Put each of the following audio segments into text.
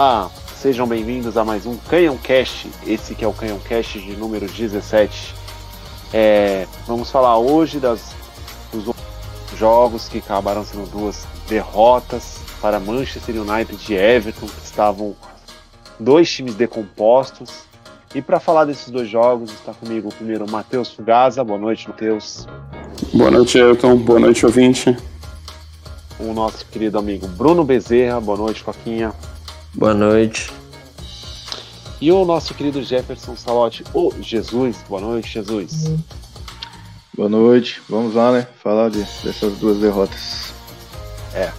Olá, sejam bem-vindos a mais um Canhão Cast. Esse que é o Canhão Cast de número 17. É, vamos falar hoje das, dos jogos que acabaram sendo duas derrotas para Manchester United e Everton, que estavam dois times decompostos. E para falar desses dois jogos, está comigo o primeiro Matheus Fugaza. Boa noite, Matheus. Boa noite, Elton. Boa noite, ouvinte. O nosso querido amigo Bruno Bezerra. Boa noite, Coquinha. Boa noite. E o nosso querido Jefferson Salote, o Jesus. Boa noite, Jesus. Boa noite. Vamos lá, né? Falar de, dessas duas derrotas. É.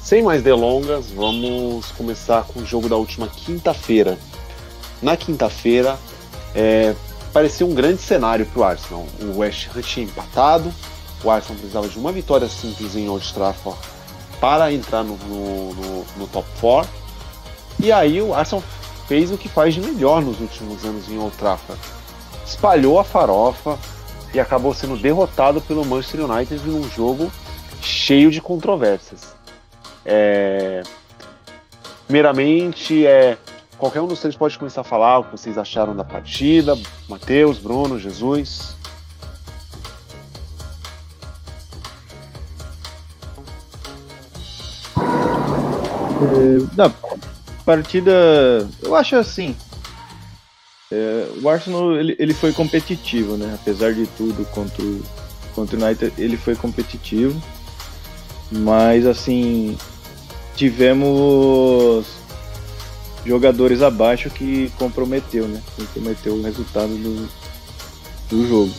Sem mais delongas, vamos começar com o jogo da última quinta-feira. Na quinta-feira, é, parecia um grande cenário para o Arsenal. O West Ham tinha empatado, o Arsenal precisava de uma vitória simples em Old Trafford para entrar no, no, no, no top 4. E aí o Arsenal fez o que faz de melhor nos últimos anos em Old Trafford. Espalhou a farofa e acabou sendo derrotado pelo Manchester United num jogo cheio de controvérsias. É... Primeiramente, é... qualquer um dos três pode começar a falar o que vocês acharam da partida. Matheus, Bruno, Jesus. É, na partida, eu acho assim. É, o Arsenal ele, ele foi competitivo, né? Apesar de tudo contra o, contra o United, ele foi competitivo. Mas assim, tivemos jogadores abaixo que comprometeu, né? Comprometeu o resultado do, do jogo.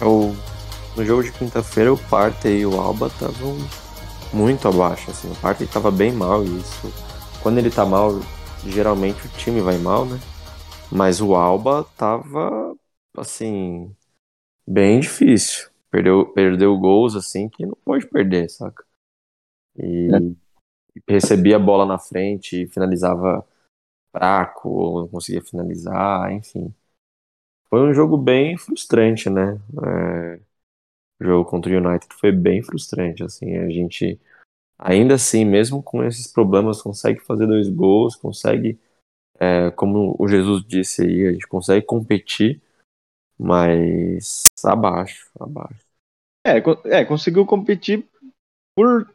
O, no jogo de quinta-feira, o Partey e o Alba estavam muito abaixo, assim. O Partey estava bem mal e isso. Quando ele tá mal, geralmente o time vai mal, né? Mas o Alba tava, assim, bem difícil. Perdeu, perdeu gols, assim, que não pode perder, saca? E é. recebia a bola na frente e finalizava fraco, ou não conseguia finalizar, enfim. Foi um jogo bem frustrante, né? É, o jogo contra o United foi bem frustrante, assim, a gente ainda assim, mesmo com esses problemas, consegue fazer dois gols, consegue, é, como o Jesus disse aí, a gente consegue competir, mas abaixo, abaixo. É, é conseguiu competir por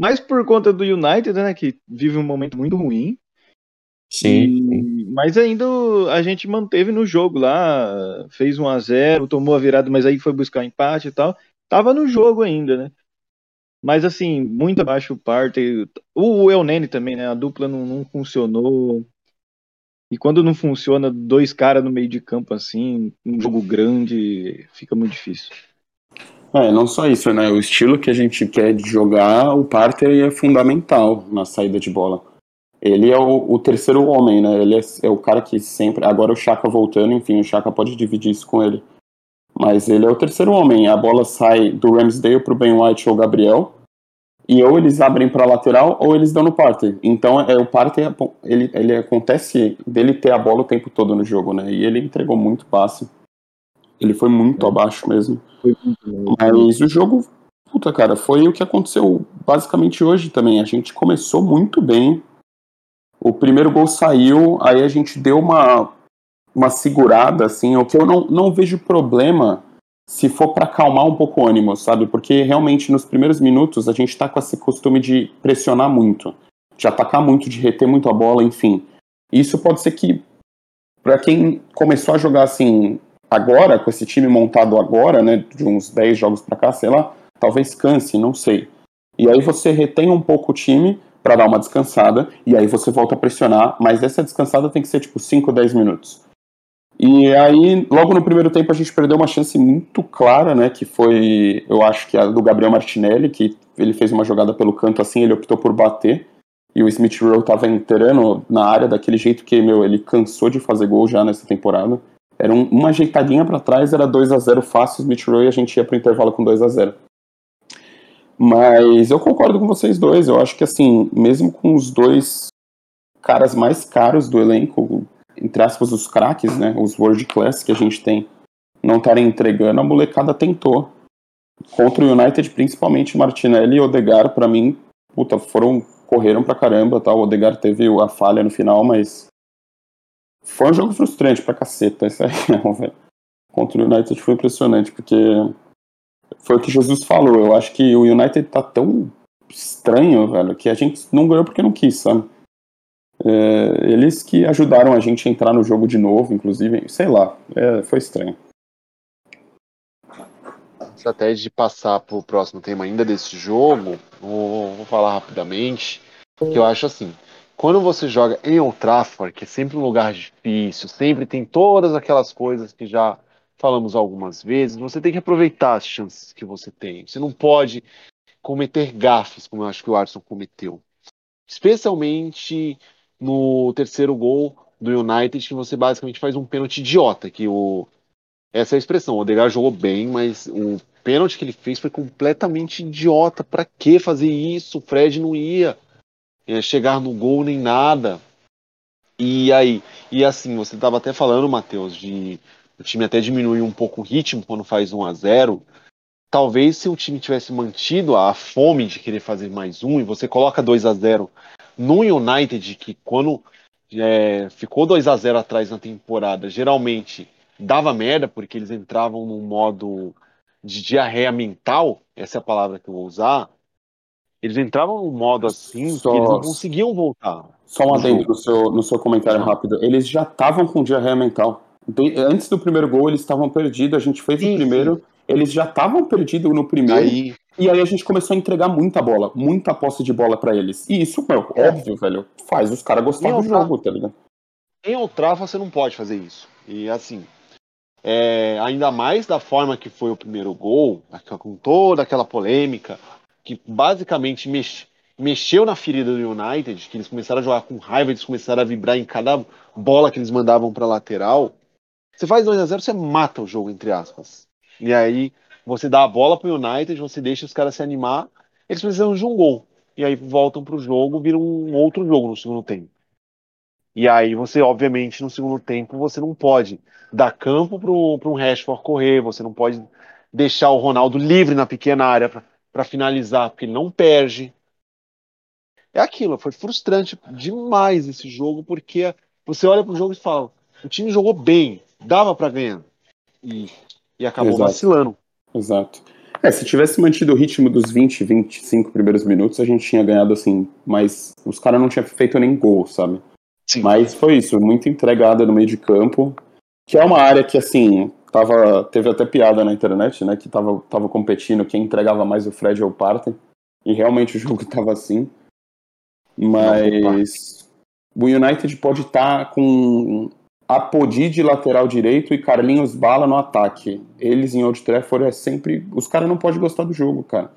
mais por conta do United, né, que vive um momento muito ruim. Sim, e, sim. Mas ainda a gente manteve no jogo lá, fez 1 a 0 tomou a virada, mas aí foi buscar empate e tal. Tava no jogo ainda, né? Mas assim, muito abaixo o Partey. O El Nene também, né? A dupla não, não funcionou. E quando não funciona, dois caras no meio de campo assim, um jogo grande, fica muito difícil. É, não só isso, né? O estilo que a gente quer de jogar, o Partey é fundamental na saída de bola. Ele é o, o terceiro homem, né? Ele é, é, o cara que sempre. Agora o Chaka voltando, enfim, o Chaka pode dividir isso com ele. Mas ele é o terceiro homem. A bola sai do Ramsdale pro Ben White ou Gabriel. E ou eles abrem para lateral ou eles dão no Partey. Então é o Partey ele, ele acontece dele ter a bola o tempo todo no jogo, né? E ele entregou muito passe. Ele foi muito é. abaixo mesmo. Mas o jogo, puta cara, foi o que aconteceu basicamente hoje também. A gente começou muito bem. O primeiro gol saiu, aí a gente deu uma, uma segurada, assim, o que eu não, não vejo problema se for para acalmar um pouco o ânimo, sabe? Porque realmente nos primeiros minutos a gente está com esse costume de pressionar muito, de atacar muito, de reter muito a bola, enfim. Isso pode ser que, para quem começou a jogar assim agora, com esse time montado agora, né, de uns 10 jogos para cá, sei lá, talvez canse, não sei. E aí você retém um pouco o time para dar uma descansada, e aí você volta a pressionar, mas essa descansada tem que ser tipo 5, 10 minutos. E aí, logo no primeiro tempo, a gente perdeu uma chance muito clara, né? Que foi, eu acho que a do Gabriel Martinelli, que ele fez uma jogada pelo canto assim, ele optou por bater. E o Smith Rowe tava entrando na área daquele jeito que, meu, ele cansou de fazer gol já nessa temporada. Era um, uma ajeitadinha para trás, era 2 a 0 fácil, Smith Rowe, e a gente ia pro intervalo com 2 a 0 Mas eu concordo com vocês dois. Eu acho que, assim, mesmo com os dois caras mais caros do elenco, entre aspas, os craques, né, os world class que a gente tem, não estarem entregando, a molecada tentou. Contra o United, principalmente Martinelli e Odegar, para mim, puta, foram, correram pra caramba, tal. O Odegaard teve a falha no final, mas foi um jogo frustrante pra caceta, isso aí, velho. Contra o United foi impressionante, porque foi o que Jesus falou. Eu acho que o United tá tão estranho, velho, que a gente não ganhou porque não quis, sabe? É, eles que ajudaram a gente a entrar no jogo de novo, inclusive, sei lá, é, foi estranho. Estratégia de passar para o próximo tema ainda desse jogo, vou, vou falar rapidamente, que eu acho assim, quando você joga em Old Trafford, que é sempre um lugar difícil, sempre tem todas aquelas coisas que já falamos algumas vezes, você tem que aproveitar as chances que você tem. Você não pode cometer gafes, como eu acho que o Arson cometeu. Especialmente no terceiro gol do United, que você basicamente faz um pênalti idiota, que o essa é a expressão. O Odegaard jogou bem, mas o pênalti que ele fez foi completamente idiota. Para que fazer isso? O Fred não ia é, chegar no gol nem nada. E aí, e assim, você estava até falando, Matheus, de o time até diminuir um pouco o ritmo quando faz 1 a 0 Talvez se o time tivesse mantido a fome de querer fazer mais um e você coloca 2 a 0 no United, que quando é, ficou 2 a 0 atrás na temporada, geralmente dava merda, porque eles entravam num modo de diarreia mental, essa é a palavra que eu vou usar. Eles entravam num modo assim Só... que eles não conseguiam voltar. Só um adendo no seu, no seu comentário rápido. Eles já estavam com diarreia mental. Antes do primeiro gol, eles estavam perdidos. A gente fez sim, o primeiro. Sim. Eles já estavam perdidos no primeiro. Aí... E aí a gente começou a entregar muita bola, muita posse de bola para eles. E isso, meu, é. óbvio, velho, faz os caras gostarem do jogo, tá ligado? Em Ultrafa você não pode fazer isso. E assim, é, ainda mais da forma que foi o primeiro gol, com toda aquela polêmica, que basicamente mex, mexeu na ferida do United, que eles começaram a jogar com raiva, eles começaram a vibrar em cada bola que eles mandavam para lateral. Você faz 2 a 0 você mata o jogo, entre aspas. E aí você dá a bola pro United, você deixa os caras se animar, eles precisam de um gol. E aí voltam pro jogo, vira um outro jogo no segundo tempo. E aí você, obviamente, no segundo tempo, você não pode dar campo para um Rashford correr, você não pode deixar o Ronaldo livre na pequena área para finalizar, porque ele não perde. É aquilo, foi frustrante demais esse jogo, porque você olha para o jogo e fala, o time jogou bem, dava para ganhar. E, e acabou Exato. vacilando. Exato. É, se tivesse mantido o ritmo dos 20, 25 primeiros minutos, a gente tinha ganhado assim, mas os caras não tinham feito nem gol, sabe? Sim. Mas foi isso, muito entregada no meio de campo, que é uma área que, assim, tava, teve até piada na internet, né, que tava, tava competindo quem entregava mais o Fred ou o Parten, e realmente o jogo tava assim. Mas o United pode estar tá com Apodi de lateral direito e Carlinhos Bala no ataque. Eles em Old Trafford é sempre... Os caras não podem gostar do jogo, cara.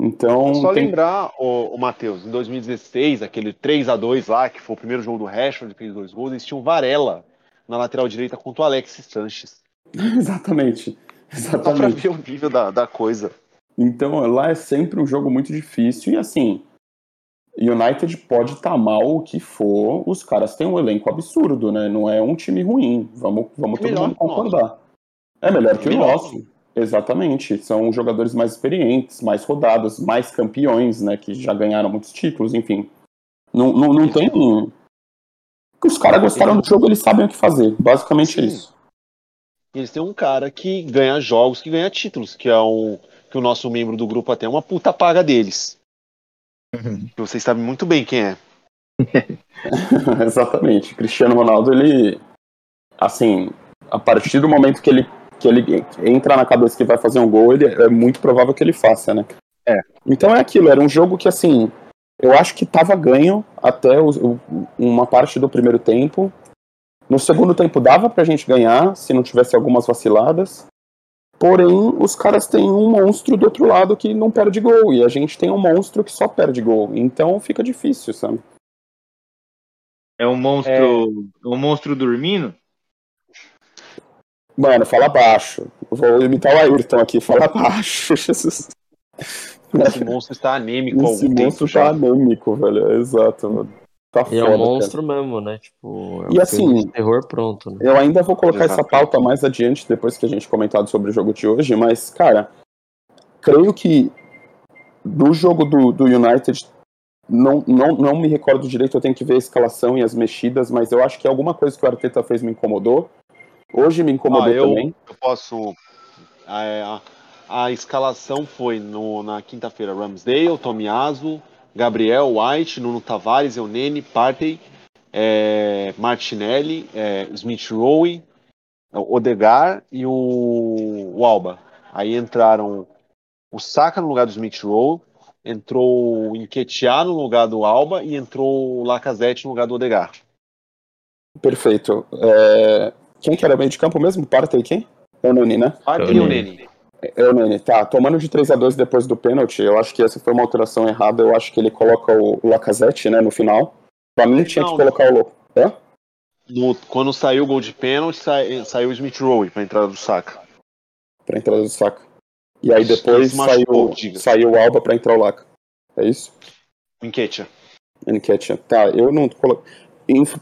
Então. Só tem... lembrar, o, o Matheus, em 2016, aquele 3 a 2 lá, que foi o primeiro jogo do Rashford, que fez dois gols, eles tinham Varela na lateral direita contra o Alexis Sanches. Exatamente. Exatamente. Só pra ver o nível da, da coisa. Então, lá é sempre um jogo muito difícil e assim. United pode estar tá mal o que for, os caras têm um elenco absurdo, né? Não é um time ruim. Vamos, vamos é todo mundo concordar. É melhor que o nosso. Exatamente. São jogadores mais experientes, mais rodados, mais campeões, né? Que já ganharam muitos títulos, enfim. Não, não, não tem. Os caras gostaram do jogo, eles sabem o que fazer. Basicamente Sim. é isso. Eles têm um cara que ganha jogos, que ganha títulos, que é um. Que o nosso membro do grupo até é uma puta paga deles. Uhum. Vocês sabem muito bem quem é. Exatamente. Cristiano Ronaldo, ele. Assim, a partir do momento que ele que ele entra na cabeça que vai fazer um gol, ele, é muito provável que ele faça, né? É. Então é aquilo, era um jogo que assim, eu acho que tava ganho até o, o, uma parte do primeiro tempo. No segundo tempo dava pra gente ganhar, se não tivesse algumas vaciladas. Porém, os caras têm um monstro do outro lado que não perde gol, e a gente tem um monstro que só perde gol. Então fica difícil, sabe? É um monstro. É... Um monstro dormindo? Mano, fala baixo. Vou imitar o Ayrton aqui, fala baixo. Jesus. Esse monstro está anêmico Esse monstro está anêmico, velho. Exato, mano. Tá e foda, é um monstro cara. mesmo, né? Tipo, é um e assim, terror pronto. Né? Eu ainda vou colocar Exato. essa pauta mais adiante, depois que a gente comentado sobre o jogo de hoje, mas, cara, creio que do jogo do, do United não, não, não me recordo direito, eu tenho que ver a escalação e as mexidas, mas eu acho que alguma coisa que o Arteta fez me incomodou. Hoje me incomodou Ah, eu, também. eu posso. A, a, a escalação foi no, na quinta-feira: Ramsdale, Tomiaso, Gabriel, White, Nuno Tavares, Eunene, Partey, é, Martinelli, é, Smith Rowe, Odegar e o, o Alba. Aí entraram o Saka no lugar do Smith Rowe, entrou o Enquetear no lugar do Alba e entrou o Lacazette no lugar do Odegar. Perfeito. É, Quem que era meio de campo mesmo? Partey quem? É o Nani, né? Partey e. Eunene. O Nani. Tá, tomando de 3 a 2 depois do pênalti, eu acho que essa foi uma alteração errada. Eu acho que ele coloca o Lacazette, né, no final. Pra mim tinha Não, que colocar o Louco. Hã? No- quando saiu o gol de pênalti, sai- saiu o Smith Rowe para entrada do Saka. Pra entrada do saco. E aí depois machucou, saiu, diga. saiu o Alba pra entrar o Laca. É isso? O Enquetia. Enquete. Tá, eu não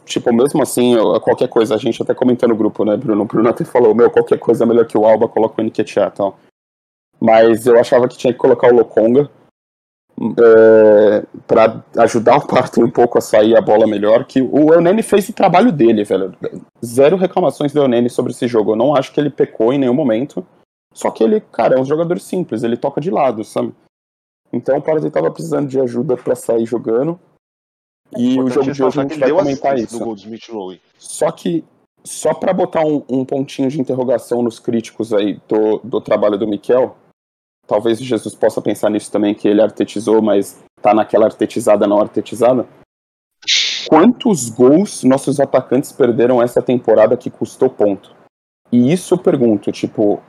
Tipo, mesmo assim, eu- qualquer coisa, a gente até comentou no grupo, né, Bruno? O Bruno até falou, meu, qualquer coisa é melhor que o Alba, coloca o Enquetear e tal. Mas eu achava que tinha que colocar o Lokonga é, para ajudar o Partey um pouco a sair a bola melhor, que o Eunene fez o trabalho dele, velho. Zero reclamações do Eunene sobre esse jogo. Eu não acho que ele pecou em nenhum momento. Só que ele, cara, é um jogador simples, ele toca de lado, sabe? Então o Partey tava precisando de ajuda para sair jogando. E o jogo de hoje a gente vai comentar isso. Só que, só para botar um, um pontinho de interrogação nos críticos aí do, do trabalho do Miquel, talvez Jesus possa pensar nisso também, que ele artetizou, mas tá naquela artetizada não artetizada. Quantos gols nossos atacantes perderam essa temporada que custou ponto? E isso eu pergunto, tipo,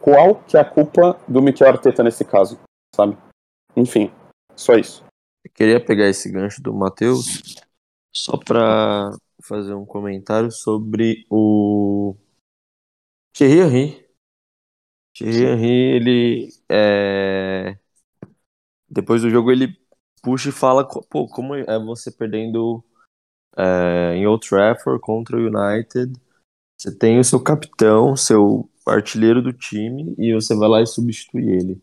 qual que é a culpa do Miquel Arteta nesse caso, sabe? Enfim, só isso. Eu queria pegar esse gancho do Matheus só para fazer um comentário sobre o Thierry Henry. Thierry Henry, ele é... depois do jogo ele puxa e fala, pô, como é você perdendo é, em Old Trafford contra o United? Você tem o seu capitão, seu artilheiro do time e você vai lá e substitui ele.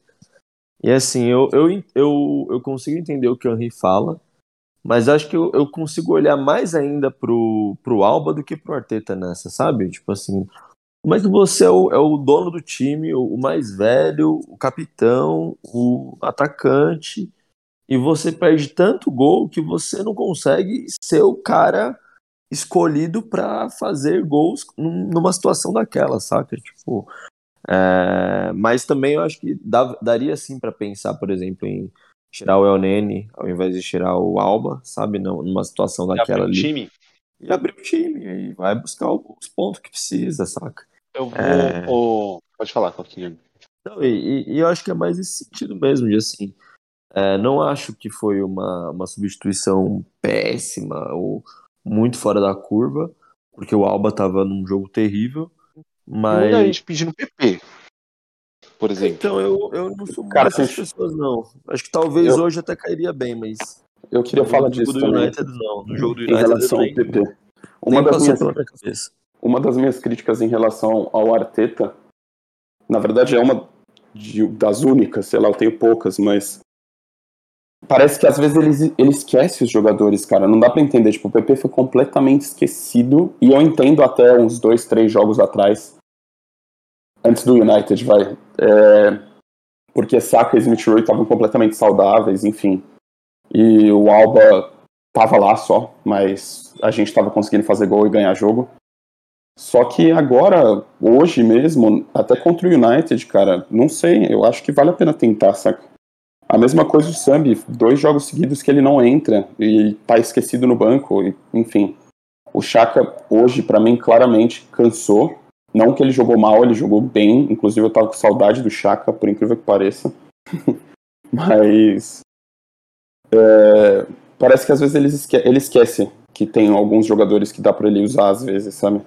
E assim, eu, eu, eu, eu consigo entender o que o Henry fala, mas acho que eu, eu consigo olhar mais ainda pro, pro Alba do que pro Arteta nessa, sabe? Tipo assim, mas você é o, é o dono do time, o, o mais velho, o capitão, o atacante, e você perde tanto gol que você não consegue ser o cara escolhido pra fazer gols num- numa situação daquela, saca? Tipo, é, mas também eu acho que dá- daria sim pra pensar, por exemplo, em tirar o El Nene ao invés de tirar o Alba, sabe? Não, numa situação daquela o ali. time, E abrir o time, e vai buscar os pontos que precisa, saca? Eu vou. É. pode falar, Coquinha. Não, e, e- e eu acho que é mais esse sentido mesmo, de assim, é, não acho que foi uma, uma substituição péssima ou muito fora da curva, porque o Alba tava num jogo terrível, Muita mas... gente pedindo PP, por exemplo. Então, eu, eu não sou Cara, dessas gente, pessoas, não. Acho que talvez eu- hoje até cairia bem, mas Eu queria no falar jogo disso do também, United, não. No jogo do em United, relação ao nem, PP. nem Uma das passou minhas pela minha cabeça. Uma das minhas críticas em relação ao Arteta, na verdade é uma de- das únicas, sei lá, eu tenho poucas, mas parece que às vezes ele, ele esquece os jogadores, cara. Não dá pra entender. Tipo, o PP foi completamente esquecido e eu entendo até uns dois, três jogos atrás, antes do United, vai, é, porque Saka e Smith Rowe estavam completamente saudáveis, enfim. E o Alba tava lá só, mas a gente tava conseguindo fazer gol e ganhar jogo. Só que agora, hoje mesmo, até contra o United, cara, não sei, eu acho que vale a pena tentar, saca? A mesma coisa o Sambi, dois jogos seguidos que ele não entra e tá esquecido no banco, e, enfim. O Chaka hoje, pra mim, claramente cansou. Não que ele jogou mal, ele jogou bem, inclusive eu tava com saudade do Chaka, por incrível que pareça. Mas é, parece que às vezes ele, ele esquece que tem alguns jogadores que dá pra ele usar às vezes, sabe?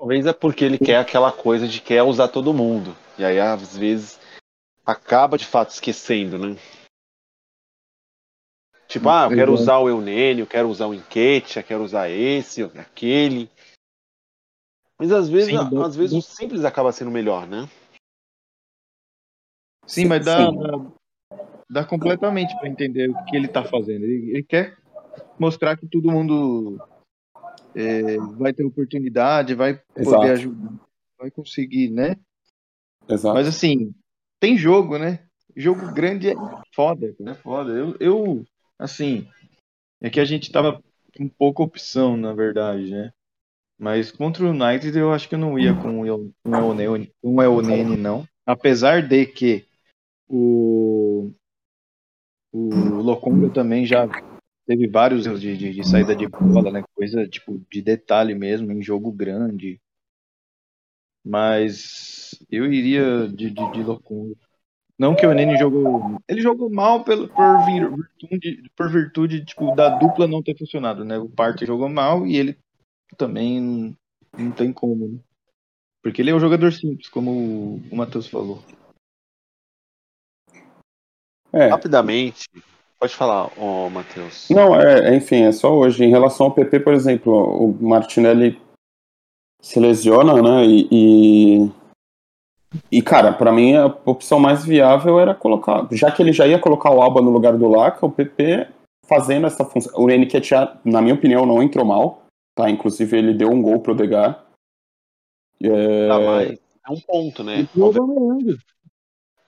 Talvez é porque ele quer aquela coisa de quer usar todo mundo. E aí, às vezes, acaba de fato esquecendo, né? Tipo, ah, eu quero usar o Eunênio, eu quero usar o Enquete, eu quero usar esse, aquele. Mas às vezes, Sim, às vezes o simples acaba sendo melhor, né? Sim, mas dá, Sim. dá- dá completamente para entender o que ele tá fazendo. Ele, ele quer mostrar que todo mundo é, vai ter oportunidade, vai poder Exato. ajudar, vai conseguir, né? Exato. Mas assim, tem jogo, né? Jogo grande é foda, é foda. Eu, eu assim, é que a gente tava com pouca opção, na verdade, né? Mas contra o United eu acho que eu não ia com o Elneny, com Elneny, não. Apesar de que o, o Lokonga também já teve vários erros de, de, de saída de bola, né? Coisa tipo de detalhe mesmo, em jogo grande. Mas eu iria de, de, de Lokonga. Não que o Nene jogou. Ele jogou mal pelo, por, vir- virtude, por virtude tipo, da dupla não ter funcionado, né? O Partey jogou mal e ele também não, não tem como, né? Porque ele é um jogador simples, como o, o Matheus falou. É, Rapidamente, pode falar, ô Matheus. Não, é, é, enfim, é só hoje. Em relação ao PP, por exemplo, o Martinelli se lesiona, né? E, e, e, cara, pra mim a opção mais viável era colocar, já que ele já ia colocar o Alba no lugar do Laca, o PP fazendo essa função. O Nketiah, na minha opinião, não entrou mal, tá? Inclusive ele deu um gol pro Degar. É, Tá, mas é um ponto, né?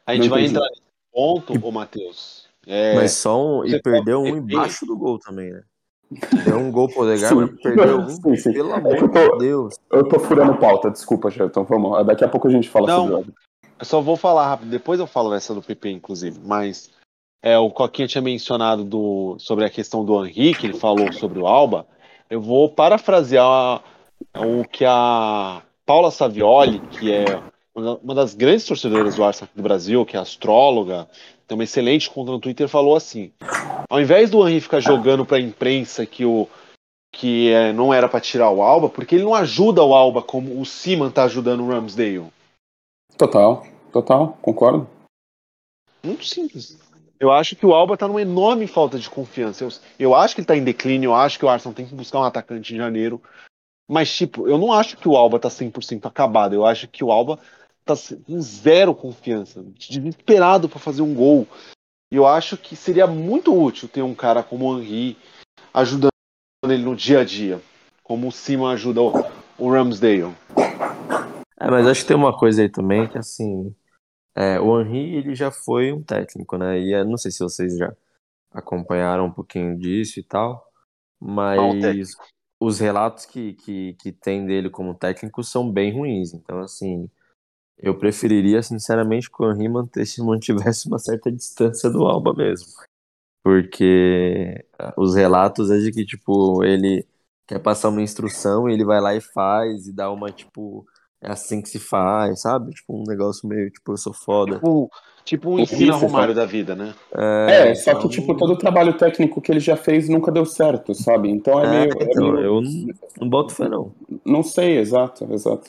A gente Não vai entendi. entrar nesse ponto, ô Matheus. É, Mas só um. E perdeu um embaixo do gol também, né? Deu um gol pro Odegaard, Sim. mas perdeu um. Sim, sim. Pelo É amor eu tô- de Deus. Eu tô furando pauta, desculpa, Gerton. Vamos, daqui a pouco a gente fala Não. sobre o. Eu só vou falar rápido, depois eu falo essa do PP, inclusive, mas é, o Coquinha tinha mencionado do, sobre a questão do Henrique, que ele falou sobre o Alba. Eu vou parafrasear o que a Paula Savioli, que é uma das grandes torcedoras do Arsenal aqui do Brasil, que é astróloga, tem uma excelente conta no Twitter, falou assim: ao invés do Henrique ficar jogando para a imprensa que o que é, não era para tirar o Alba, porque ele não ajuda o Alba como o Seaman tá ajudando o Ramsdale. Total, total, concordo. Muito simples. Eu acho que o Alba tá numa enorme falta de confiança. Eu, eu acho que ele tá em declínio, eu acho que o Arsenal tem que buscar um atacante em janeiro. Mas, tipo, eu não acho que o Alba tá 100% acabado. Eu acho que o Alba tá com zero confiança, desesperado para fazer um gol. E eu acho que seria muito útil ter um cara como o Henry ajudando ele no dia a dia, como o Simon ajuda o, o Ramsdale. É, mas acho que tem uma coisa aí também que assim. é, o Henry ele já foi um técnico, né? E eu não sei se vocês já acompanharam um pouquinho disso e tal, mas os relatos que, que, que tem dele como técnico são bem ruins. Então, assim, eu preferiria, sinceramente, que o Henry mantesse, mantivesse uma certa distância do Alba mesmo. Porque ah, os relatos é de que, tipo, ele quer passar uma instrução e ele vai lá e faz e dá uma, tipo, é assim que se faz, sabe? Tipo, um negócio meio, tipo, eu sou foda. Tipo, tipo um O ensina Riff, Romário da vida, né? É, só que, então- tipo, todo o trabalho técnico que ele já fez nunca deu certo, sabe? Então é, É, meio. é então, meio- eu não, não boto fé, não. Não sei, exato, exato.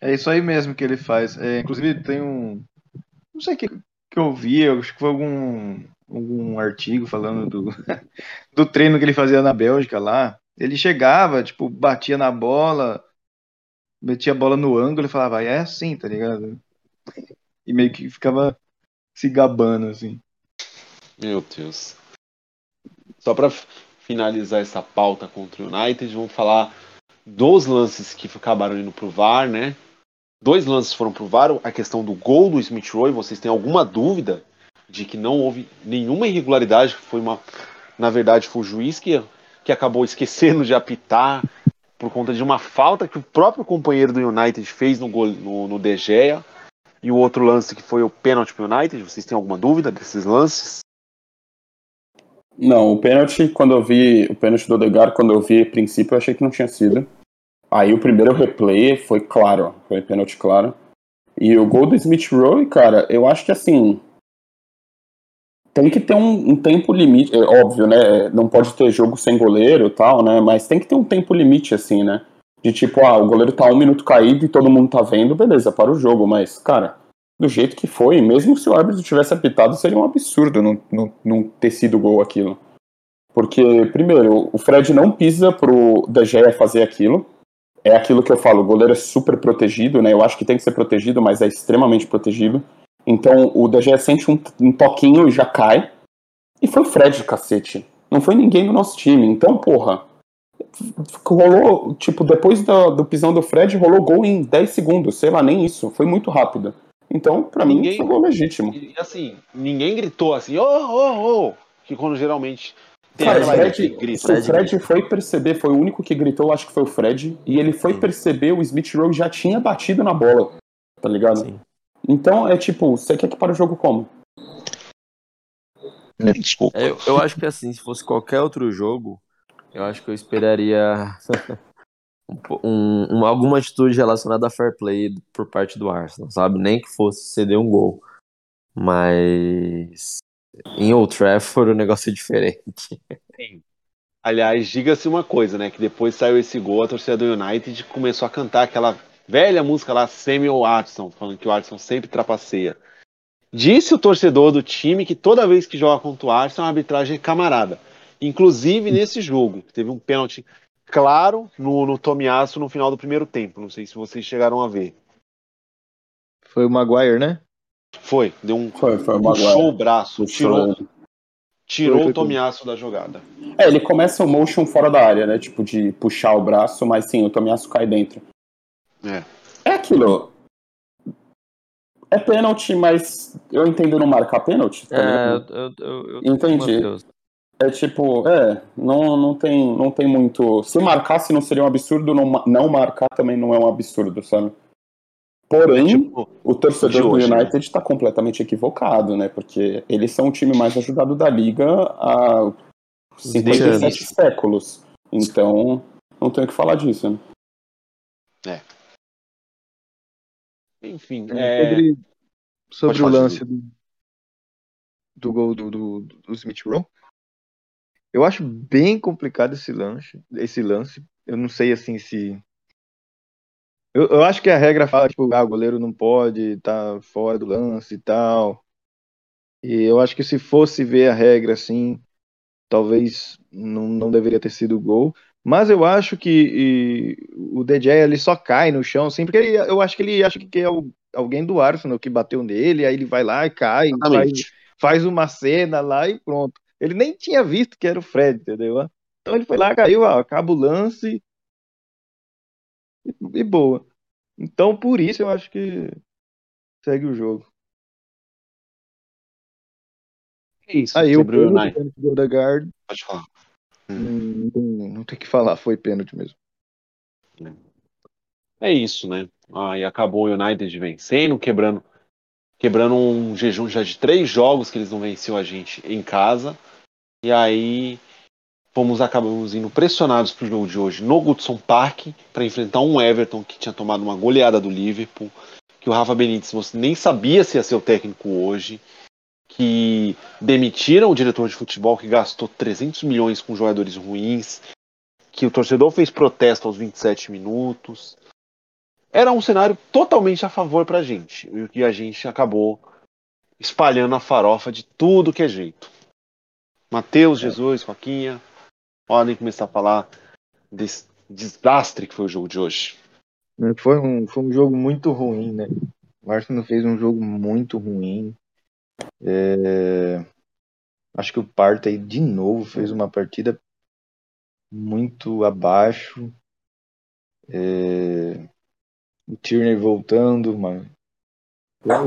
É isso aí mesmo que ele faz. É, inclusive tem um. Não sei o que, que eu vi, acho que foi algum, algum artigo falando do, do treino que ele fazia na Bélgica lá. Ele chegava, tipo, batia na bola, metia a bola no ângulo e falava, é assim, tá ligado? E meio que ficava se gabando, assim. Meu Deus. Só para finalizar essa pauta contra o United, vamos falar dos lances que acabaram indo pro VAR, né? Dois lances foram pro VAR, a questão do gol do Smith Rowe, vocês têm alguma dúvida de que não houve nenhuma irregularidade, que foi uma na verdade foi o juiz que, que acabou esquecendo de apitar por conta de uma falta que o próprio companheiro do United fez no, gol, no, no De Gea. E o outro lance que foi o pênalti pro United, vocês têm alguma dúvida desses lances? Não, o pênalti, quando eu vi, o pênalti do Odegaard, quando eu vi a princípio, eu achei que não tinha sido. Aí o primeiro replay foi claro, foi pênalti claro. E o gol do Smith Rowe, cara, eu acho que assim. Tem que ter um, um tempo limite, é óbvio, né? Não pode ter jogo sem goleiro e tal, né? Mas tem que ter um tempo limite, assim, né? De tipo, ah, o goleiro tá um minuto caído e todo mundo tá vendo, beleza, para o jogo. Mas, cara, do jeito que foi, mesmo se o árbitro tivesse apitado, seria um absurdo não, não, não ter sido gol aquilo. Porque, primeiro, o Fred não pisa pro Gea fazer aquilo. É aquilo que eu falo, o goleiro é super protegido, né? Eu acho que tem que ser protegido, mas é extremamente protegido. Então o DG sente um, um toquinho e já cai. E foi o Fred, cacete. Não foi ninguém do nosso time. Então, porra. Rolou, tipo, depois do, do pisão do Fred, rolou gol em 10 segundos. Sei lá, nem isso. Foi muito rápido. Então, pra Ninguém- mim, foi gol legítimo. E assim, ninguém gritou assim, ô, ô, ô, que quando geralmente Cara, o Fred, que grita. o Fred foi perceber, foi o único que gritou, acho que foi o Fred, e ele foi Sim. perceber o Smith Rowe já tinha batido na bola, tá ligado? Sim. Então é tipo, você quer que para o jogo como? Desculpa. É, Eu, eu acho que assim, se fosse qualquer outro jogo, eu acho que eu esperaria um- um- alguma atitude relacionada a fair play por parte do Arsenal, sabe? Nem que fosse ceder um gol. Mas em Old Trafford o negócio é diferente. Aliás, diga-se uma coisa, né? Que depois saiu esse gol, a torcida do United começou a cantar aquela velha música lá, Samuel Watson, falando que o Watson sempre trapaceia. Disse o torcedor do time que toda vez que joga contra o Arsenal, a arbitragem é camarada. Inclusive nesse jogo, teve um pênalti claro no, no Tomiasso no final do primeiro tempo. Não sei se vocês chegaram a ver. Foi o Maguire, né? Foi, deu um. Foi, foi o Puxou Maguire. o braço, Puxou. tirou, tirou Foi, o Tomiasso da jogada. É, ele começa o motion fora da área, né? Tipo, de puxar o braço, mas sim, o Tomiasso cai dentro. É. É aquilo. É pênalti, mas eu entendo não marcar pênalti. tá É, ligado? eu, eu, eu, Entendi. É tipo, é, não, não, tem, não tem muito. Se marcasse não seria um absurdo, não, não marcar também não é um absurdo, sabe? Porém, Tipo, o torcedor do hoje, né? United está completamente equivocado, né? Porque eles são o time mais ajudado da liga há 57 anos. séculos. Então, não tenho o que falar disso, né? enfim, é, Sobre, sobre o lance do, do gol do, do, do Smith Rowe, eu acho bem complicado esse lance, esse lance. Eu não sei assim se. Eu, eu acho que a regra fala, tipo, ah, o goleiro não pode estar fora do lance e tal. E eu acho que se fosse ver a regra assim, talvez não, não deveria ter sido gol. Mas eu acho que e, o DJ ele só cai no chão, assim, porque ele- eu acho que ele acha que é o- alguém do Arsenal que bateu nele, aí ele vai lá e cai, faz, faz uma cena lá e pronto. Ele nem tinha visto que era o Fred, entendeu? Então ele foi lá, caiu, ó, acaba o lance e, e boa. Então por isso eu acho que segue o jogo. É isso. Aí o sobre o pênalti, do Odegaard, Pode falar. não, não tem- não tem o que falar, foi pênalti mesmo. É isso, né? Aí acabou o United vencendo, quebrando, quebrando um jejum já de três jogos que eles não venciam a gente em casa. E aí fomos acabamos indo pressionados pro jogo de hoje no Goodson Park para enfrentar um Everton que tinha tomado uma goleada do Liverpool, que o Rafa Benítez você nem sabia se ia ser o técnico hoje, que demitiram o diretor de futebol que gastou 300 milhões com jogadores ruins, que o torcedor fez protesto aos 27 minutos. Era um cenário totalmente a favor pra gente. E o que a gente acabou espalhando a farofa de tudo que é jeito. Matheus, Jesus, Joaquinha, podem começar a falar desse desastre que foi o jogo de hoje. Foi um, foi um jogo muito ruim, né? O Arsenal fez um jogo muito ruim. É, Acho que o Partey de novo fez uma partida muito abaixo. É, O Tierney voltando, mano.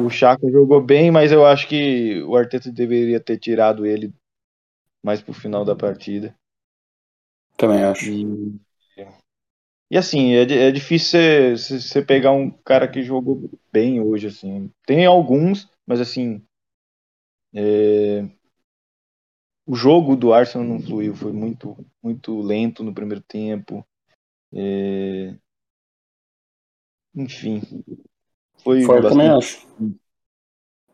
O Chaka jogou bem, mas eu acho que o Arteta deveria ter tirado ele mais pro final da partida. Também acho. E, e assim, é, é difícil você- pegar um cara que jogou bem hoje, assim. Tem alguns, mas assim. é, o jogo do Arsenal não fluiu, foi muito, muito lento no primeiro tempo. É, enfim. Foi, Foi, eu também bastante- acho.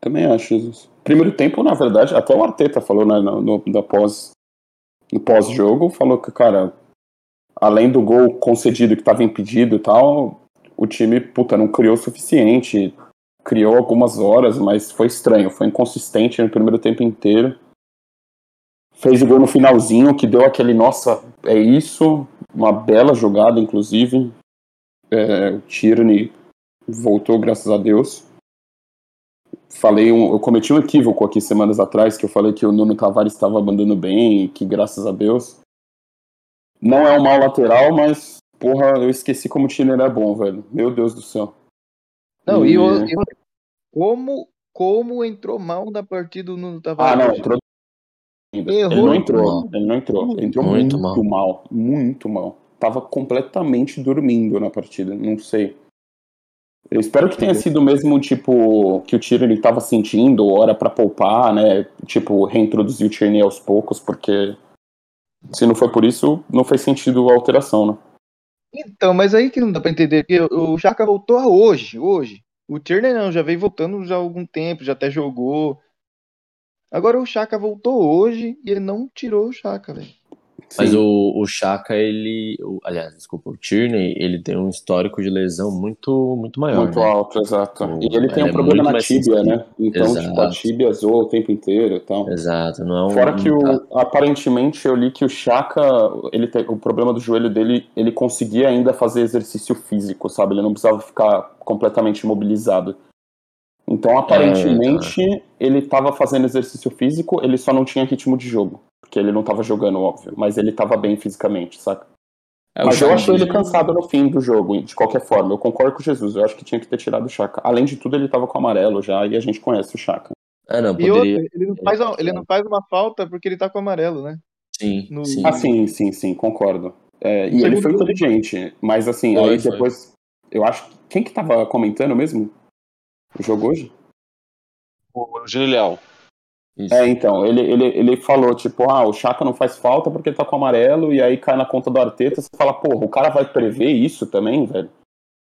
Também acho, Jesus. Primeiro tempo, na verdade, até o Arteta falou né, no, no, da pós, no pós-jogo, falou que, cara, além do gol concedido que estava impedido e tal, o time, puta, não criou o suficiente. Criou algumas horas, mas foi estranho, foi inconsistente no primeiro tempo inteiro. Fez o gol no finalzinho, que deu aquele, nossa, é isso. Uma bela jogada, inclusive. É, o Tierney voltou, graças a Deus. Falei um, eu cometi um equívoco aqui semanas atrás, que eu falei que o Nuno Tavares estava mandando bem e que graças a Deus. Não é um mau lateral, mas, porra, eu esqueci como o Tiner é bom, velho. Meu Deus do céu. Não, e, e como, como entrou mal na partida do Nuno Tavares? Ah, não, entrou. Ele não entrou, ele não entrou. Ele entrou muito, muito mal. mal, muito mal. Tava completamente dormindo na partida, não sei. Eu espero que tenha sido mesmo, tipo, que o Tierney estava sentindo, hora para poupar, né? Tipo, reintroduzir o Tierney aos poucos, porque se não foi por isso, não fez sentido a alteração, né? Então, mas aí que não dá pra entender, porque o Chaka voltou hoje, hoje. O Tierney não, já veio voltando já há algum tempo, já até jogou. Agora o Chaka voltou hoje e ele não tirou o Chaka, velho. Mas o, o Chaka, ele. O, aliás, desculpa, o Tierney, ele tem um histórico de lesão muito, muito maior. Muito né? alto, exato. O, e ele tem um é problema na tíbia, né? Então, exato. tipo, a tíbia zoa o tempo inteiro e tal. Exato, não é um, Fora que, o, aparentemente, eu li que o Chaka, ele tem, o problema do joelho dele, ele conseguia ainda fazer exercício físico, sabe? Ele não precisava ficar completamente imobilizado. Então, aparentemente, é, tá. ele estava fazendo exercício físico, ele só não tinha ritmo de jogo. Porque ele não estava jogando, óbvio. Mas ele estava bem fisicamente, saca? É, mas eu achei ele cansado no fim do jogo, de qualquer forma. Eu concordo com o Jesus. Eu acho que tinha que ter tirado o Chaka. Além de tudo, ele estava com amarelo já e a gente conhece o Chaka. É, não, poderia... E outra, ele, não faz, ele não faz uma falta porque ele tá com amarelo, né? Sim, no... sim. Ah, sim, sim, sim, concordo. É, e ele foi inteligente. Mas assim, foi, aí depois. Eu acho. Quem que tava comentando mesmo? O jogo hoje? O Eugênio Leal. Isso. É, então, ele, ele, ele falou, tipo, ah, o Chaka não faz falta porque ele tá com amarelo, e aí cai na conta do Arteta, você fala, porra, o cara vai prever isso também, velho?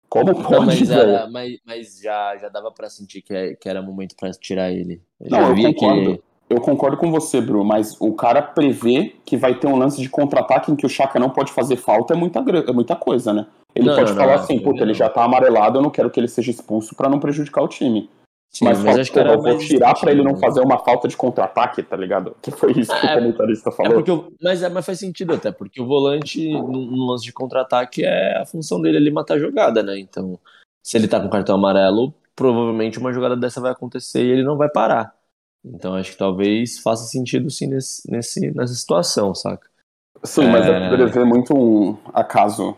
Como pode, não, mas? Era, mas, mas já, já dava pra sentir que, que era momento pra tirar ele. Eu não, eu concordo. Que... Eu concordo com você, Bru, mas o cara prevê que vai ter um lance de contra-ataque em que o Chaka não pode fazer falta é muita, é muita coisa, né? Ele não, pode não, falar assim, puta, ele já tá amarelado, eu não quero que ele seja expulso para não prejudicar o time. Sim, mas, mas acho que era eu vou tirar para ele não fazer uma falta de contra-ataque, tá ligado? Que foi isso que é, o comentarista falou. É porque eu, mas, é, mas faz sentido até, porque o volante, no, no lance de contra-ataque, é a função dele ali matar a jogada, né? Então, se ele tá com cartão amarelo, provavelmente uma jogada dessa vai acontecer e ele não vai parar. Então, acho que talvez faça sentido sim nesse, nesse, nessa situação, saca? Sim, é... mas é prever muito um acaso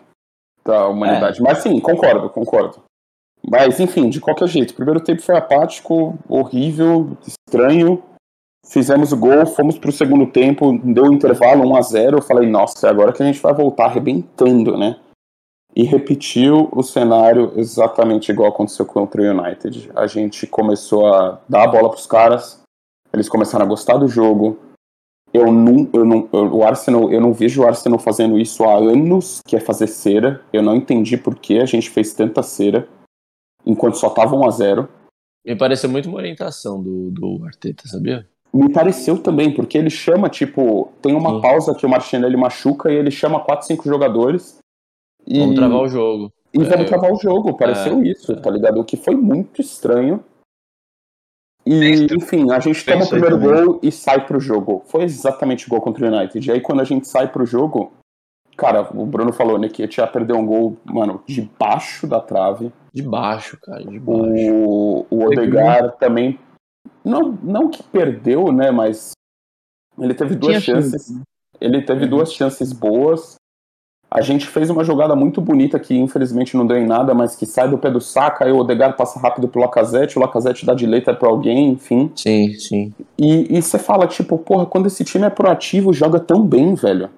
da humanidade. É. Mas sim, concordo, concordo. Mas, enfim, de qualquer jeito, o primeiro tempo foi apático, horrível, estranho. Fizemos o gol, fomos para o segundo tempo, deu um intervalo 1 a 0 Eu falei, nossa, é agora que a gente vai voltar arrebentando, né? E repetiu o cenário exatamente igual aconteceu contra o United. A gente começou a dar a bola para os caras, eles começaram a gostar do jogo. Eu não, eu não, eu, o Arsenal, eu não vejo o Arsenal fazendo isso há anos, que é fazer cera. Eu não entendi por que a gente fez tanta cera enquanto só tava 1 a 0 Me pareceu muito uma orientação do, do Arteta, sabia? Me pareceu também, porque ele chama, tipo, tem uma Sim. pausa que o Martinelli machuca e ele chama 4, 5 jogadores. E... Vamos travar o jogo. E é, vamos travar o jogo, pareceu é, isso, é. tá ligado? O que foi muito estranho. E, enfim, a gente toma o primeiro gol e sai pro jogo. Foi exatamente igual contra o United. E aí, quando a gente sai pro jogo, Cara, o Bruno falou, né, que tinha perder um gol, mano, debaixo da trave. De baixo, cara, de baixo. O, o Odegar também, não, não que perdeu, né, mas ele teve duas Tinha chances. Chance. Ele teve uhum. duas chances boas. A gente fez uma jogada muito bonita que infelizmente não deu em nada, mas que sai do pé do saco, aí o Odegar passa rápido pro Lacazette, o Lacazette dá de letra pra alguém, enfim. Sim, sim. E você fala, tipo, porra, quando esse time é proativo, joga tão bem, velho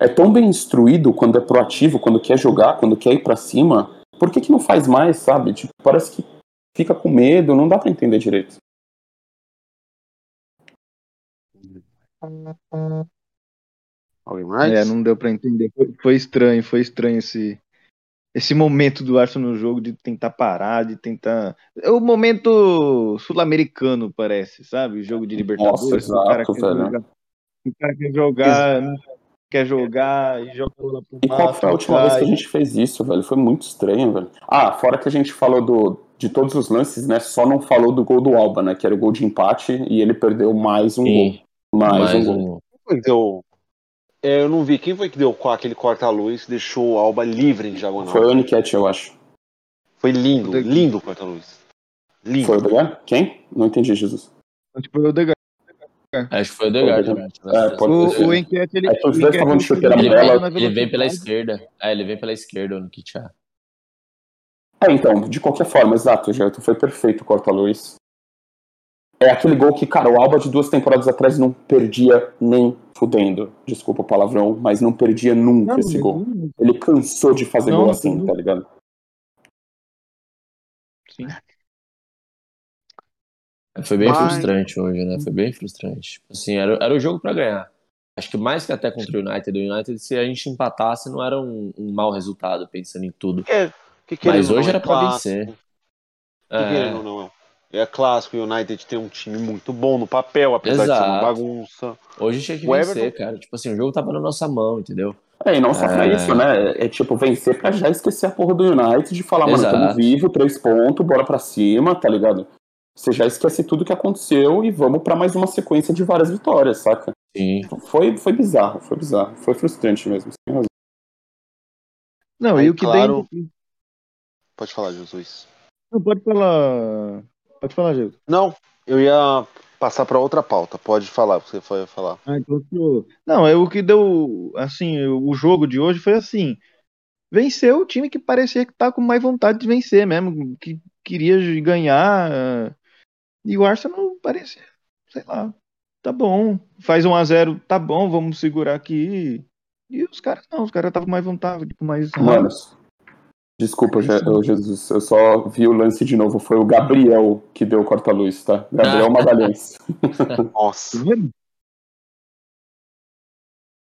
é tão bem instruído quando é proativo, quando quer jogar, quando quer ir para cima, por que, que não faz mais, sabe? Tipo, parece que fica com medo, não dá para entender direito. Alguém mais? É, não deu para entender. Foi, foi, estranho, foi estranho esse esse momento do Arsenal no jogo de tentar parar, de tentar. É o momento sul-americano, parece, sabe? O jogo de Libertadores. Nossa, exato, o cara quer velho. jogar, o cara quer jogar quer jogar e joga lá pro E qual foi a última vez que a gente fez isso, velho? Foi muito estranho, velho. Ah, fora que a gente falou do, de todos os lances, né? Só não falou do gol do Alba, né? Que era o gol de empate e ele perdeu mais um Sim. gol. Mais, mais um, um gol. Quem deu? É, eu não vi. Quem foi que deu aquele corta-luz e deixou o Alba livre em diagonal? Foi o Aniket, eu acho. Foi lindo, lindo o corta-luz. Lindo. Foi o Odegaard? Quem? Não entendi, Jesus. Tipo, o Odegaard. Acho que foi o o também. É, pode O, ser. o enquete, ele. É que os dois estavam de ele chuteira Ele amarela. vem, ele vem pela esquerda. É, ele vem pela esquerda no Kitchá. É, então, de qualquer forma, exato, Gerto, foi perfeito o corta-luz. É aquele gol que, cara, o Alba de duas temporadas atrás não perdia nem fudendo. Desculpa o palavrão, mas não perdia nunca Não, esse gol. Ele cansou de fazer Não, gol não, assim, não. tá ligado? Sim. Foi bem Mas- frustrante hoje, né? Foi bem frustrante. Assim, era, era o jogo pra ganhar. Acho que mais que até contra o United. O United, se a gente empatasse, não era um, um mau resultado, pensando em tudo. É, que Mas querendo ou hoje não, era é pra clássico. vencer. Que É, não, é clássico. O United tem um time muito bom no papel, apesar de ser uma Exato. bagunça. hoje tinha que O vencer, Everton- cara. Tipo assim, o jogo tava na nossa mão, entendeu? É, e não só pra É. isso, né? É tipo vencer pra já esquecer a porra do United de falar, mano, Exato. tamo vivo, três pontos, bora pra cima, tá ligado? Você já esquece tudo que aconteceu e vamos pra mais uma sequência de várias vitórias, saca? Sim. Foi, foi bizarro, foi bizarro. Foi frustrante mesmo. sem razão. Não, Aí, e o que claro- tem. Pode falar, Jesus. Não, pode falar. Pode falar, Diego. Não, eu ia passar pra outra pauta. Pode falar, você foi falar. Ah, então Não, é o que deu. Assim, o jogo de hoje foi assim. Venceu o time que parecia que tá com mais vontade de vencer mesmo, que queria ganhar. E o Arsenal parecia, sei lá, tá bom. Faz 1 a 0 tá bom, vamos segurar aqui. E os caras não, os caras estavam mais vontade, com mais. Mano, desculpa, Je- ô, Jesus, eu só vi o lance de novo. Foi o Gabriel que deu o corta-luz, tá? Gabriel Ah. Magalhães. Nossa.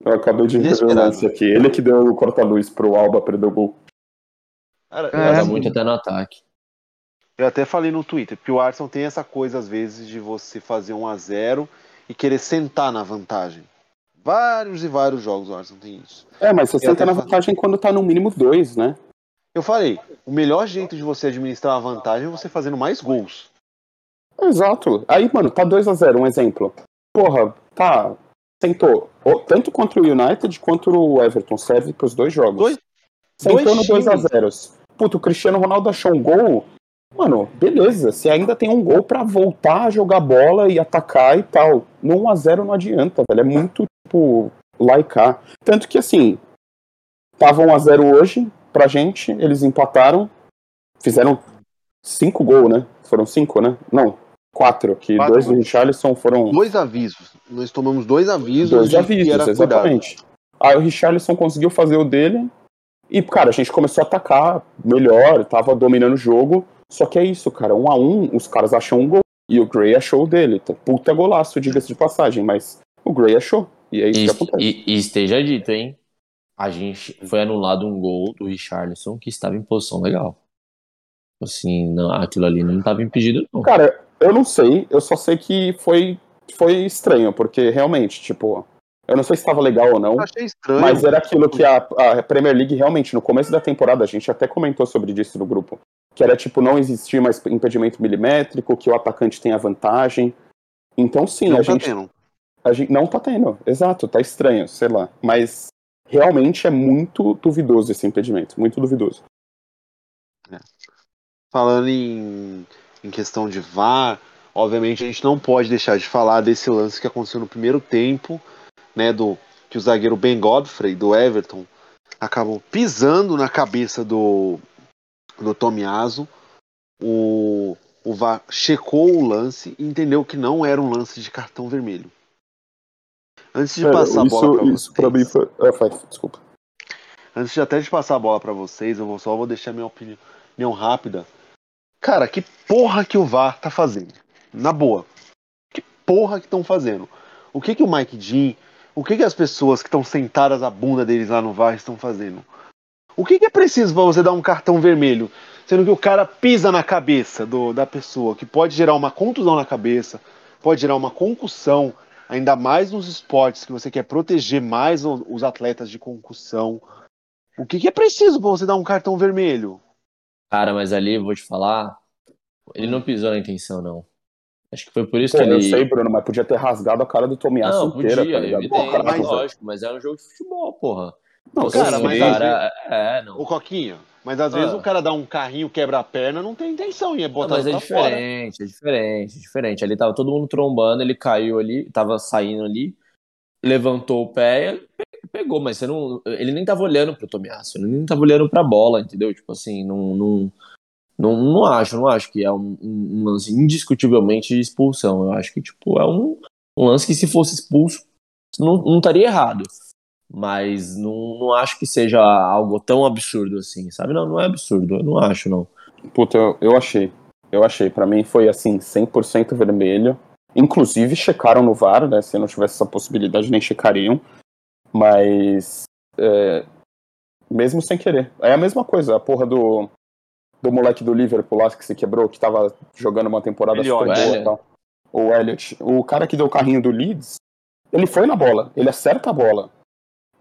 Eu acabei de ver o lance aqui. Ele que deu o corta-luz pro Alba perder o gol. Cara, assim, muito até no ataque. Eu até falei no Twitter, porque o Arsenal tem essa coisa, às vezes, de você fazer 1 a 0 e querer sentar na vantagem. Vários e vários jogos o Arsenal tem isso. É, mas você senta na vantagem quando tá no mínimo dois, né? Eu falei, o melhor jeito de você administrar a vantagem é você fazendo mais gols. Exato. Aí, mano, tá 2 a 0 um exemplo. Porra, tá. Sentou. Tanto contra o United quanto o Everton. Serve pros dois jogos. Dois- Sentou dois no 2 a times. 0 Puta, o Cristiano Ronaldo achou um gol. Mano, beleza. Você ainda tem um gol pra voltar a jogar bola e atacar e tal. No 1 a 0 não adianta, velho. É muito, tipo, laicar. Tanto que, assim, tava 1 a 0 hoje pra gente. Eles empataram. Fizeram cinco gols, né? Foram cinco, né? Não, quatro. Que Quatro dois do. Richarlison foram Dois avisos. Nós tomamos dois avisos dois avisos, era cuidado. exatamente. Aí o Richarlison conseguiu fazer o dele. E, cara, a gente começou a atacar melhor, tava dominando o jogo. Só que é isso, cara. Um a um, os caras acham um gol. E o Gray achou o dele. Então, Puta golaço, diga-se de passagem. Mas o Gray achou. E é isso E, que acontece. e- e esteja dito, hein? A gente foi anulado um gol do Richarlison que estava em posição legal. Assim, não, aquilo ali não estava impedido, não. Cara, eu não sei. Eu só sei que foi, foi estranho. Porque realmente, tipo... Eu não sei se estava legal ou não. Eu achei estranho. Mas era aquilo que a, a Premier League realmente, no começo da temporada, a gente até comentou sobre isso no grupo. Que era tipo, não existir mais impedimento milimétrico, que o atacante tem a vantagem. Então sim, não a, tá gente, tendo. a gente. Não tá tendo, exato, tá estranho, sei lá. Mas realmente é muito duvidoso esse impedimento, muito duvidoso. Falando em, em questão de VAR, obviamente a gente não pode deixar de falar desse lance que aconteceu no primeiro tempo, né, do que o zagueiro Ben Godfrey do Everton acabou pisando na cabeça do do Tomiaso. O o VAR checou o lance e entendeu que não era um lance de cartão vermelho. Antes de Cara, passar a bola para isso, isso pra mim vocês, foi. Ah, desculpa. antes de até de passar a bola pra vocês, eu vou, só vou deixar minha opinião, opinião rápida. Cara, que porra que o VAR tá fazendo? Na boa. Que porra que estão fazendo? O que que o Mike Dean, o que que as pessoas que estão sentadas a bunda deles lá no VAR estão fazendo? O que que é preciso pra você dar um cartão vermelho? Sendo que o cara pisa na cabeça do, da pessoa, que pode gerar uma contusão na cabeça, pode gerar uma concussão, ainda mais nos esportes que você quer proteger mais os atletas de concussão. O que, que é preciso pra você dar um cartão vermelho? Cara, mas ali, eu vou te falar, ele não pisou na intenção, não. Acho que foi por isso Pô, que eu ele. sei, Bruno, mas podia ter rasgado a cara do Tomiasso Não, inteira, podia, tá ligado? evidente, Porra, mas- lógico, mas é um jogo de futebol, porra. Não, cara, mas o cara, é, não. Ô Coquinha, Mas às vezes Ah. o cara dá um carrinho, quebra a perna, não tem intenção em Não, botar mas é pra fora. diferente, é diferente, é diferente. Ali tava todo mundo trombando, ele caiu ali, tava saindo ali, levantou o pé e pegou, mas você não, ele nem tava olhando pro Tomiasso, ele nem tava olhando pra bola, entendeu? Tipo assim, não, não, não, não acho, não acho que é um, um- um lance indiscutivelmente de expulsão. Eu acho que, tipo, é um, um lance que se fosse expulso, não, não estaria errado. Mas não, não acho que seja algo tão absurdo assim, sabe? Não, não é absurdo, eu não acho, não. Puta, eu, eu achei. Eu achei. Pra mim foi assim, 100% vermelho. Inclusive checaram no VAR, né? Se não tivesse essa possibilidade, nem checariam. Mas. é, mesmo sem querer. É a mesma coisa, a porra do. Do moleque do Liverpool lá que se quebrou, que tava jogando uma temporada Elliot. super boa e Elliot. tal. O Elliot. O cara que deu o carrinho do Leeds, ele foi na bola, ele acerta a bola.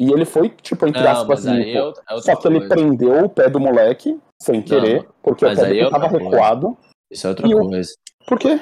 E ele foi, tipo, entre Não, aspas, aí limpo. é é Só que ele coisa. prendeu o pé do moleque, sem querer, porque o pé dele é outra tava coisa. recuado. Isso é outra E o- coisa. Por quê?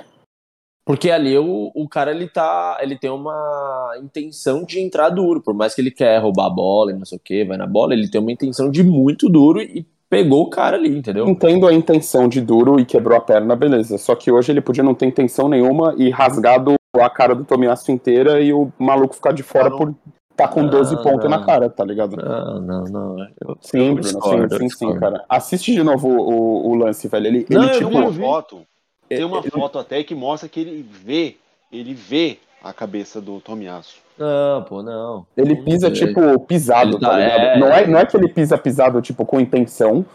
Porque ali o, o cara ele tá. Ele tem uma intenção de entrar duro. Por mais que ele quer roubar a bola e não sei o que, vai na bola, ele tem uma intenção de muito duro e pegou o cara ali, entendeu? Entendo a intenção de duro e quebrou a perna, beleza. Só que hoje ele podia não ter intenção nenhuma e rasgado a cara do Tomiasso inteira e o maluco ficar de fora não. por tá com 12 Ah, pontos não. na cara, tá ligado? Não, não, não. Eu, Sim, eu Bruno, discordo, sim, sim, sim, cara. Assiste de novo o, o- o lance, velho. Ele, Não, ele tipo. Tem uma foto, tem uma ele- foto até que mostra que ele vê, ele vê a cabeça do Tomiasso. Não, pô, não. Ele Não pisa, tipo, pisado, Ele tá, tá- ligado? é, não, é, é. não é que ele pisa pisado, tipo, com intenção,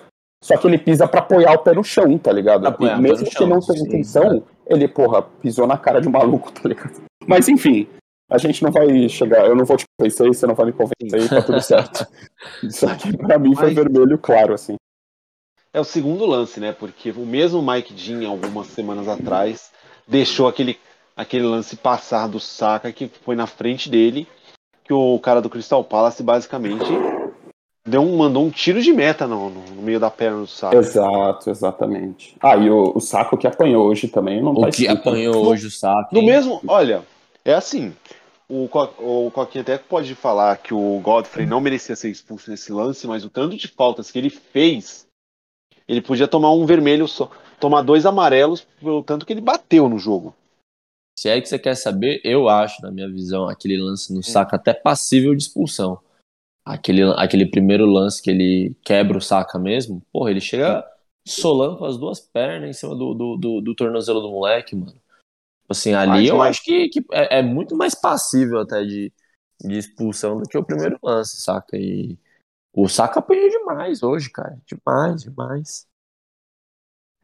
só que ele pisa pra apoiar o pé no chão, tá ligado? Apoiar e mesmo que chão, não tenha sim, intenção, ele, porra, pisou na cara de um maluco, tá ligado? Mas enfim, a gente não vai chegar, eu não vou te convencer, você não vai me convencer e tá tudo certo. Isso aqui pra mim foi Mas- vermelho claro, assim. É o segundo lance, né? Porque o mesmo Mike Dean, algumas semanas atrás, deixou aquele, aquele lance passar do Saka que foi na frente dele, que o cara do Crystal Palace basicamente deu um, mandou um tiro de meta no, no- no meio da perna do Saka. Exato, exatamente. Ah, e o, o saco que apanhou hoje também não tá O que escrito. apanhou hoje o saco. No mesmo, olha, é assim. O, Co- o Coquinha até pode falar que o Godfrey não merecia ser expulso nesse lance, mas o tanto de faltas que ele fez, ele podia tomar um vermelho só, tomar dois amarelos pelo tanto que ele bateu no jogo. Se é que você quer saber, eu acho, na minha visão, aquele lance no saco até passível de expulsão. Aquele, aquele primeiro lance que ele quebra o saca mesmo, porra, ele chega solando com as duas pernas em cima do, do, do, do tornozelo do moleque, mano. Assim, ali Mas, eu acho que, que é, é muito mais passível até de, de expulsão do que o primeiro lance, saca? E o saca apanhou demais hoje, cara. Demais, demais.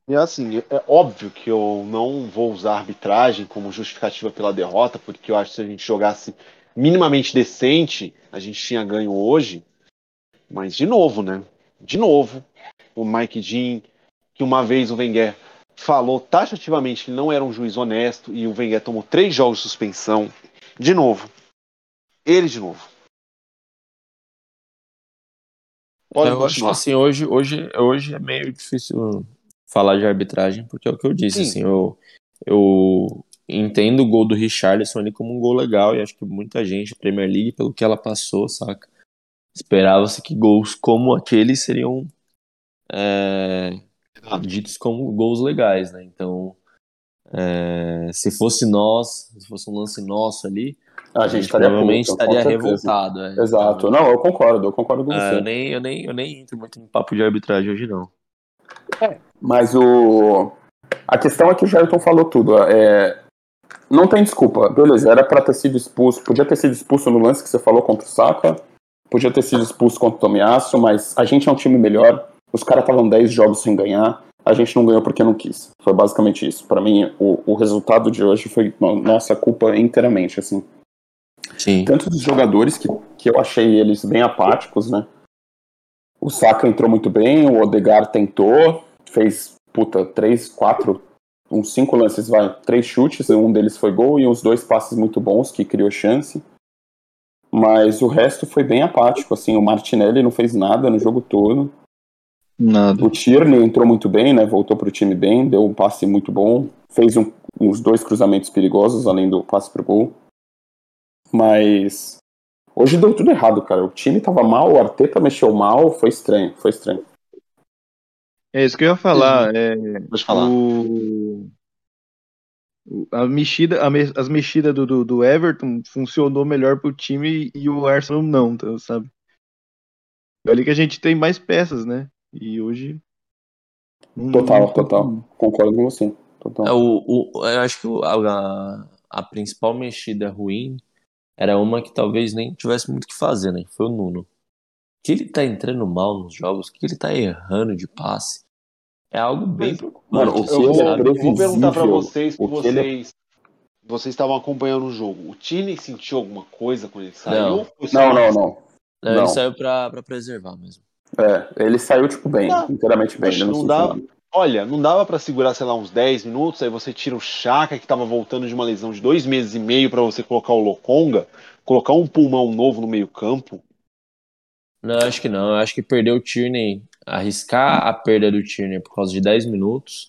E assim, é óbvio que eu não vou usar a arbitragem como justificativa pela derrota, porque eu acho que se a gente jogasse minimamente decente, a gente tinha ganho hoje. Mas de novo, né? De novo, o Mike Dean, que uma vez o Wenger falou taxativamente que não era um juiz honesto e o Wenger tomou três jogos de suspensão. De novo. Ele de novo. Pode eu acho que assim, hoje, hoje, hoje é meio difícil falar de arbitragem, porque é o que eu disse, Sim. assim, eu, eu entendo o gol do Richarlison ali como um gol legal, e acho que muita gente, Premier League, pelo que ela passou, saca? Esperava-se que gols como aquele seriam é, ditos como gols legais, né? Então, é, se fosse nós, se fosse um lance nosso ali, A gente estaria provavelmente estaria revoltado. é. Exato. Não, eu concordo, eu concordo com É, você. eu, nem, eu, nem, eu nem entro muito no papo de arbitragem hoje, não. Mas o. A questão é que o Jairton falou tudo. É... Não tem desculpa. Beleza, era pra ter sido expulso. Podia ter sido expulso no lance que você falou contra o Saka. Podia ter sido expulso contra o Tomiasso, mas a gente é um time melhor. Os caras estavam 10 jogos sem ganhar. A gente não ganhou porque não quis. Foi basicamente isso. Pra mim, o, o resultado de hoje foi no- nossa culpa inteiramente, assim. Sim. Tanto dos jogadores que, que eu achei eles bem apáticos, né? O Saka entrou muito bem, o Odegar tentou, fez, puta, três, quatro, uns cinco lances, vai, três chutes, um deles foi gol e uns dois passes muito bons que criou chance. Mas o resto foi bem apático, assim, o Martinelli não fez nada no jogo todo. Nada. O Tierney entrou muito bem, né? Voltou pro time bem, deu um passe muito bom, fez um- uns dois cruzamentos perigosos, além do passe pro gol. Mas hoje deu tudo errado, cara. O time tava mal, o Arteta mexeu mal, foi estranho, foi estranho. É isso que eu ia falar. É, Pode falar. o, o- a mexida, a me- as mexidas do, do, do Everton funcionou melhor pro time e o Arsenal não, tá, sabe? É ali que a gente tem mais peças, né? E hoje. Total, não- total. Concordo com você. Total. É, o, o- eu acho que a, a principal mexida ruim era uma que talvez nem tivesse muito o que fazer, né? Foi o Nuno. Que ele tá entrando mal nos jogos, que ele tá errando de passe. É algo bem Mas, preocupante. mano, o assim, que Eu é sabe? eu vou perguntar pra previsível, vocês, que é- vocês, vocês estavam acompanhando o jogo. O Tini sentiu alguma coisa quando ele saiu? Não. Não, não, não. Não, Não. ele saiu pra, pra preservar mesmo. É, ele saiu, tipo, bem, Não. inteiramente bem. Poxa, ele não, não nada. Olha, não dava pra segurar, sei lá, uns 10 minutos, aí você tira o Chaka, que tava voltando de uma lesão de dois meses e meio, pra você colocar o Lokonga, colocar um pulmão novo no meio campo. Não, acho que não. Eu acho que perder o Tierney, arriscar a perda do Tierney por causa de 10 minutos,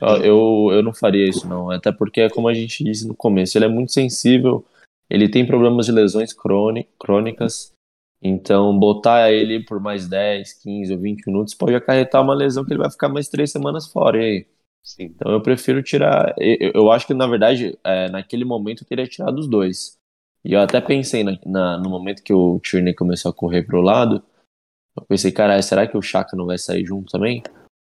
eu, eu, eu não faria isso, não. Até porque, como a gente disse no começo, ele é muito sensível, ele tem problemas de lesões crôni- crônicas, então botar ele por mais 10, 15 ou 20 minutos pode acarretar uma lesão que ele vai ficar mais três semanas fora. Aí? Sim. Então eu prefiro tirar. Eu, eu acho que, na verdade, é, naquele momento eu teria tirado os dois. E eu até pensei na, na- no momento que o Tierney começou a correr pro lado, eu pensei, caralho, será que o Chaka não vai sair junto também?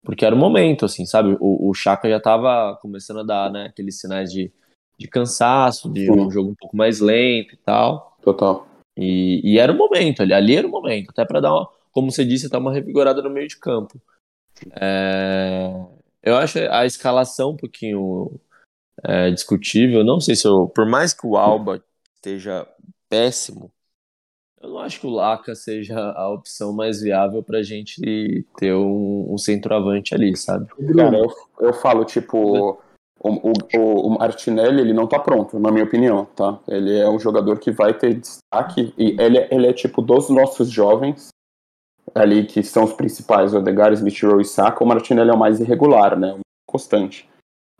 Porque era o momento, assim, sabe? O, o Chaka já tava começando a dar, né, aqueles sinais de, de cansaço, de um jogo um pouco mais lento e tal. Total. E, e era o momento, ali, ali era o momento, até pra dar uma, como você disse, dar uma revigorada no meio de campo. É, eu acho a escalação um pouquinho é, discutível. Não sei se eu, por mais que o Alba esteja péssimo, eu não acho que o Laca seja a opção mais viável pra gente ter um, um centroavante ali, sabe? Cara, eu, eu falo, tipo, o, o, o- o Martinelli, ele não tá pronto, na minha opinião, tá? Ele é um jogador que vai ter destaque, e ele, é- ele é, tipo, dos nossos jovens, ali, que são os principais, o Odegaard, Smith Rowe e Saka, o Martinelli é o mais irregular, né? O mais constante.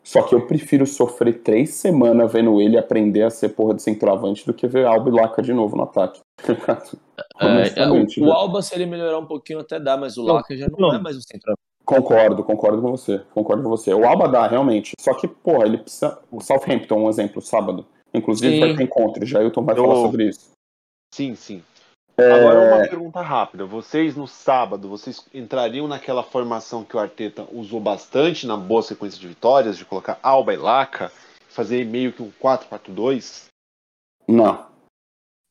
Só que eu prefiro sofrer três semanas vendo ele aprender a ser porra de centroavante do que ver Alba e Laca de novo no ataque. tá? É, Honestamente, o, o velho. Alba, se ele melhorar um pouquinho, até dá, mas o Não, Laca já não, não. é mais um centroavante. Concordo, concordo com você. Concordo com você. O Alba dá, realmente. Só que, porra, ele precisa. O Southampton, um exemplo, sábado. Inclusive Sim. vai ter encontro. Jailton vai Eu- falar sobre isso. Sim, sim. É, Agora uma pergunta rápida. Vocês no sábado, vocês entrariam naquela formação que o Arteta usou bastante na boa sequência de vitórias, de colocar Alba e Laca, fazer meio que um 4-4-2? Não,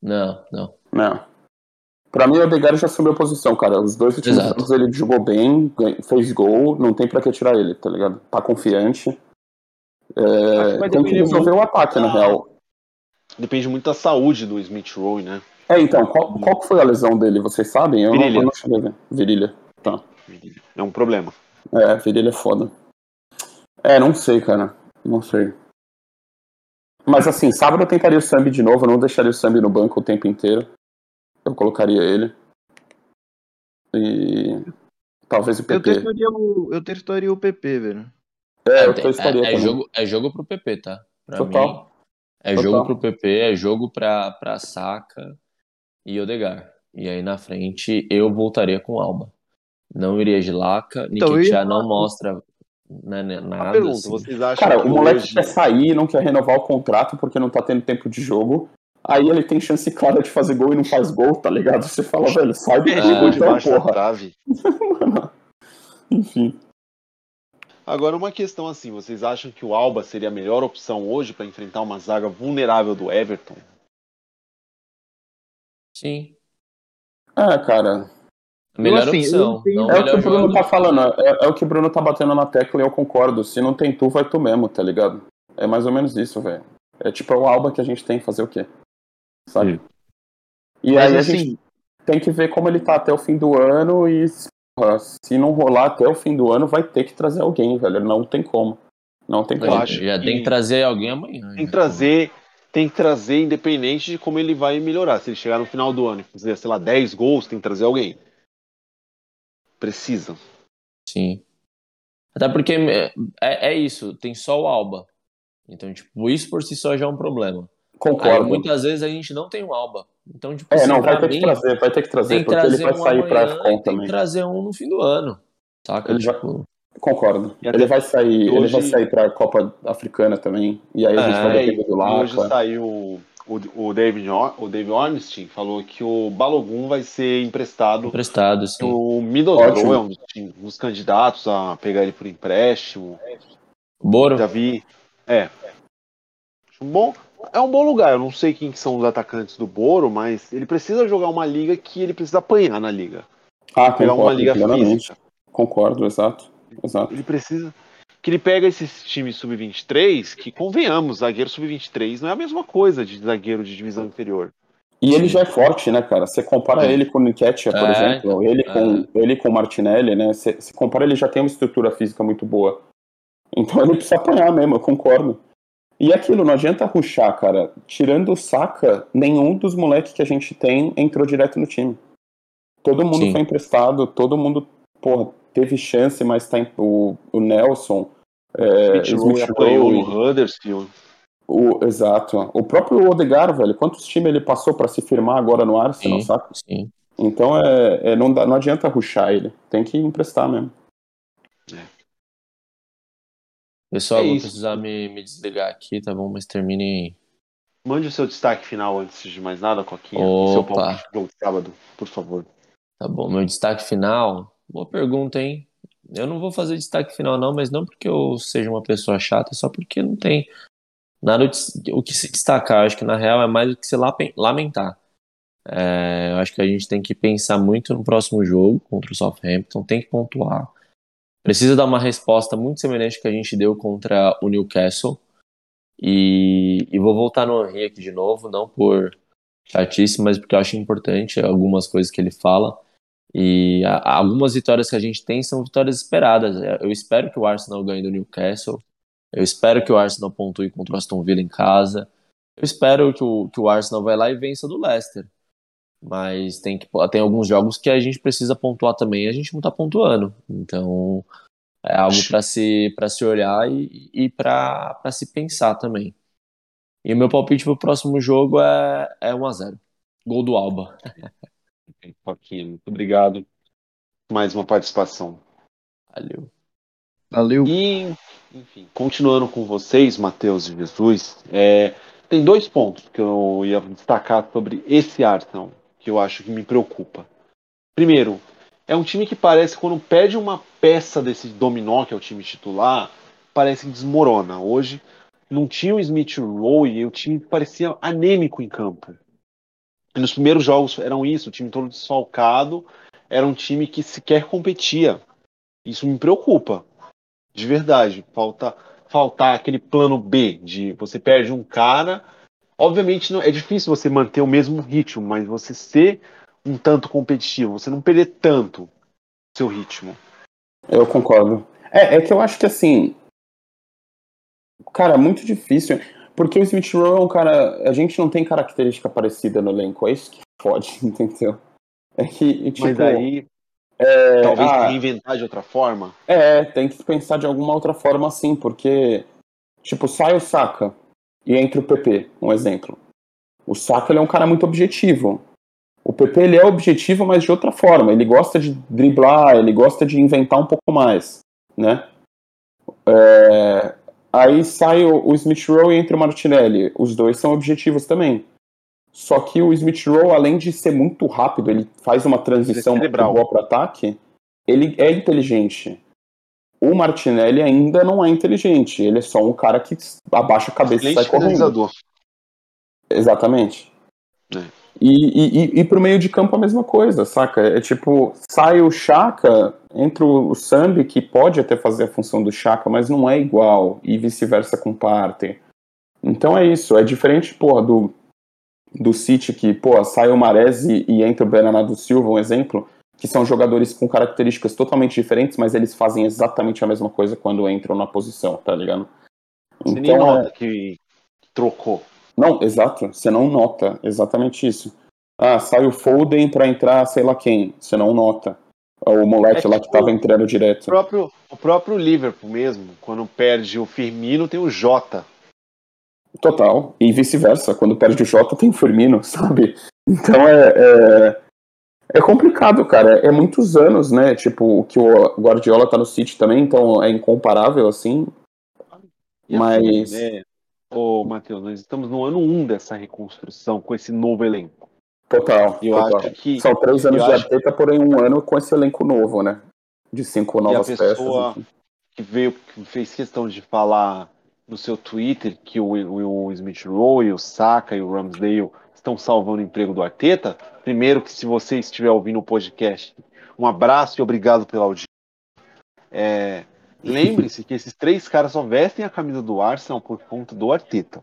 Não, não. não. Pra mim, o Odegaard já assumiu a posição, cara. Os dois últimos Exato. jogos ele jogou bem, fez gol, não tem pra que tirar ele, tá ligado? Tá confiante. É, Acho que vai tem que resolver o ataque, na da- real. Depende muito da saúde do Smith Rowe, né? É, então, qual, qual que foi a lesão dele? Vocês sabem? Eu não, Virilha. não cheguei a ver. Virilha. Tá. É um problema. É, virilha é foda. É, não sei, cara. Não sei. Mas assim, sábado eu tentaria o Sambi de novo, eu não deixaria o Sambi no banco o tempo inteiro. Eu colocaria ele. E. Talvez o Eu PP. testaria o, eu testaria o PP, velho. É, eu é, testaria é, é jogo, é jogo pro PP, tá? Pra Total. mim, é Total. jogo pro PP, é jogo pra, pra Saka e Odegar. E aí na frente eu voltaria com Alba. Não iria de Laca, Então, eu falar- não mostra né, né, nada. pergunta, assim. vocês acham Cara, que o moleque hoje... quer sair, não quer renovar o contrato porque não tá tendo tempo de jogo. Aí ele tem chance clara de fazer gol e não faz gol, tá ligado? Você fala, velho, sai do É, jogo chegou então, porra. trave. Enfim. Agora, uma questão assim, vocês acham que o Alba seria a melhor opção hoje para enfrentar uma zaga vulnerável do Everton? Sim. É, cara. A melhor assim, opção. tenho- não É o que o Bruno tá falando, é, é o que o Bruno tá batendo na tecla e eu concordo. Se não tem tu, vai tu mesmo, tá ligado? É mais ou menos isso, velho. É tipo é o Alba que a gente tem, fazer o quê? Sabe? E Mas aí a assim- gente tem que ver como ele tá até o fim do ano e porra, se não rolar até o fim do ano, vai ter que trazer alguém, velho. Não tem como. Não tem Eu como. acho Já que- tem que trazer alguém amanhã. Tem que trazer, tem que trazer independente de como ele vai melhorar. Se ele chegar no final do ano e fazer, sei lá, 10 gols, tem que trazer alguém. Precisa. Sim. Até porque é, é isso, tem só o Alba. Então, tipo, isso por si só já é um problema. Aí Concordo. muitas vezes a gente não tem o Alba. Então, tipo, É, assim, não, vai ter mim, que trazer, vai ter que trazer, que porque ele trazer vai um sair pra amanhã, FCON tem que também. trazer um no fim do ano. Saca? Ele já- Tipo, Concordo. E Ele vai sair, ele hoje- vai sair pra Copa Africana também. E aí a gente É, vai depender do e hoje saiu o, o David, o David Ornstein falou que o Balogun vai ser emprestado. emprestado, sim. O Middlesbrough é um dos, candidatos a pegar ele por empréstimo. O Boro? Já vi. É. Bom, é um bom lugar. Eu não sei quem que são os atacantes do Boro, mas ele precisa jogar uma liga que ele precisa apanhar na liga. Ah, Pegar uma concordo, liga plenamente. física. Concordo, exato. Exato. Ele precisa. Que ele pega esses times sub-23, que convenhamos, zagueiro sub-23 não é a mesma coisa de zagueiro de divisão inferior. E ele já é forte, né, cara? Você compara É. ele com o Nketiah, por É, exemplo, ele é. com, ele com o Martinelli, né? Você você compara, ele já tem uma estrutura física muito boa. Então ele precisa apanhar mesmo, eu concordo. E aquilo, não adianta ruxar, cara. Tirando o Saka, nenhum dos moleques que a gente tem entrou direto no time. Todo mundo Sim. foi emprestado, todo mundo, porra, teve chance, mas tá em, o, o Nelson, é, Smith Rowe no Huddersfield. o, exato. O próprio Odegaard, velho, quantos times ele passou pra se firmar agora no Arsenal, Sim, saca? sim. Então é, é, não, dá- não adianta ruxar ele, tem que emprestar mesmo. Pessoal, É vou isso. precisar me, me desligar aqui, tá bom? Mas terminem. Mande o seu destaque final antes de mais nada, Coquinha. Opa. Seu palpite de sábado, por favor. Tá bom, meu destaque final. Boa pergunta, hein? Eu não vou fazer destaque final, não, mas não porque eu seja uma pessoa chata, é só porque não tem nada o que se destacar. Eu acho que na real é mais o que se lamentar. É, eu acho que a gente tem que pensar muito no próximo jogo contra o Southampton, tem que pontuar. Precisa dar uma resposta muito semelhante que a gente deu contra o Newcastle. E, e vou voltar no Henry aqui de novo, não por chatice, mas porque eu acho importante algumas coisas que ele fala. E a- algumas vitórias que a gente tem são vitórias esperadas. Eu espero que o Arsenal ganhe do Newcastle. Eu espero que o Arsenal pontue contra o Aston Villa em casa. Eu espero que o, que o Arsenal vai lá e vença do Leicester. Mas tem, que, tem alguns jogos que a gente precisa pontuar também e a gente não tá pontuando. Então é algo para se, pra se olhar e, e para se pensar também. E o meu palpite pro próximo jogo é, é 1x0. Gol do Alba. Coquinha, muito obrigado. Mais uma participação. Valeu. Valeu. E, enfim, continuando com vocês, Matheus e Jesus, é, tem dois pontos que eu ia destacar sobre esse Arsenal, que eu acho que me preocupa. Primeiro, é um time que parece, quando perde uma peça desse dominó, que é o time titular, parece que desmorona. Hoje, não tinha o Smith Rowe e o time parecia anêmico em campo. Nos primeiros jogos eram isso, o time todo desfalcado, era um time que sequer competia. Isso me preocupa de verdade. Falta faltar aquele plano B de você perde um cara. Obviamente não é difícil você manter o mesmo ritmo, mas você ser um tanto competitivo, você não perder tanto seu ritmo. Eu concordo. É, é que eu acho que assim. Cara, muito difícil. Porque o Smith Rowe é um cara. A gente não tem característica parecida no elenco. É isso que fode, entendeu? É que, tipo. mas aí é, talvez ah, reinventar de outra forma. É, tem que pensar de alguma outra forma assim, porque, tipo, sai o Saka e entra o PP, um exemplo. O Saka é um cara muito objetivo. O PP ele é objetivo, mas de outra forma. Ele gosta de driblar, ele gosta de inventar um pouco mais, né? É, aí sai o, o Smith Rowe e entra o Martinelli. Os dois são objetivos também. Só que o Smith Rowe, além de ser muito rápido, ele faz uma transição é muito cerebral. boa para ataque. Ele é inteligente. O Martinelli ainda não é inteligente. Ele é só um cara que abaixa a cabeça e sai correndo. Exatamente. É. E, e, e, e pro meio de campo a mesma coisa, saca? É tipo, sai o Chaka, entra o Sambi, que pode até fazer a função do Chaka, mas não é igual, e vice-versa com o Partey. Então é isso, é diferente, porra, do, do City, que, pô, sai o Mares e, e entra o Bernardo Silva, um exemplo, que são jogadores com características totalmente diferentes, mas eles fazem exatamente a mesma coisa quando entram na posição, tá ligado? Você nem é- nota que trocou. não, exato. Você não nota. Exatamente isso. Ah, sai o Foden pra entrar sei lá quem. Você não nota. O moleque É lá que tipo- tava entrando O direto. próprio, o próprio Liverpool mesmo, quando perde o Firmino, tem o Jota. Total. E vice-versa. Quando perde o Jota, tem o Firmino, sabe? Então é. é- É complicado, cara. É muitos anos, né? Tipo, o que o Guardiola tá no City também, então é incomparável, assim. E Mas- assim, né, ô Matheus, nós estamos no ano 1 dessa reconstrução com esse novo elenco. Total. Eu total. acho que São três anos de Arteta, porém um ano com esse elenco novo, né? De cinco novas e a pessoa peças. que veio, que fez questão de falar no seu Twitter que o, o, o Smith Rowe, o Saka e o Ramsdale estão salvando o emprego do Arteta. Primeiro que se você estiver ouvindo o podcast, um abraço e obrigado pela audiência. É, Lembre-se que esses três caras só vestem a camisa do Arsenal por conta do Arteta.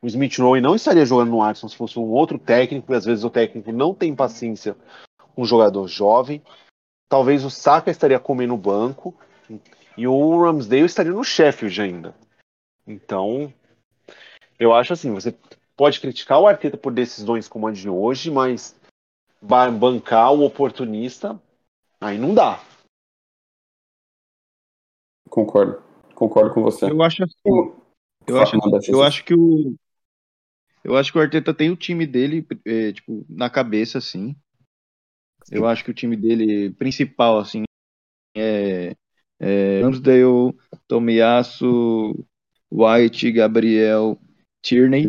O Smith Rowe não estaria jogando no Arsenal se fosse um outro técnico, e às vezes o técnico não tem paciência com um jogador jovem. Talvez o Saka estaria comendo o banco e o Ramsdale estaria no Sheffield ainda. Então, eu acho assim, você pode criticar o Arteta por decisões como a de hoje, mas ba- bancar o oportunista, aí não dá. Concordo. Concordo com você. Eu acho assim, Eu Eu acho, Manda, eu acho que o eu acho que o Arteta tem o time dele é, tipo na cabeça assim. Eu acho que o time dele principal assim é, é Ramsdale, Tomiyasu, White, Gabriel, Tierney,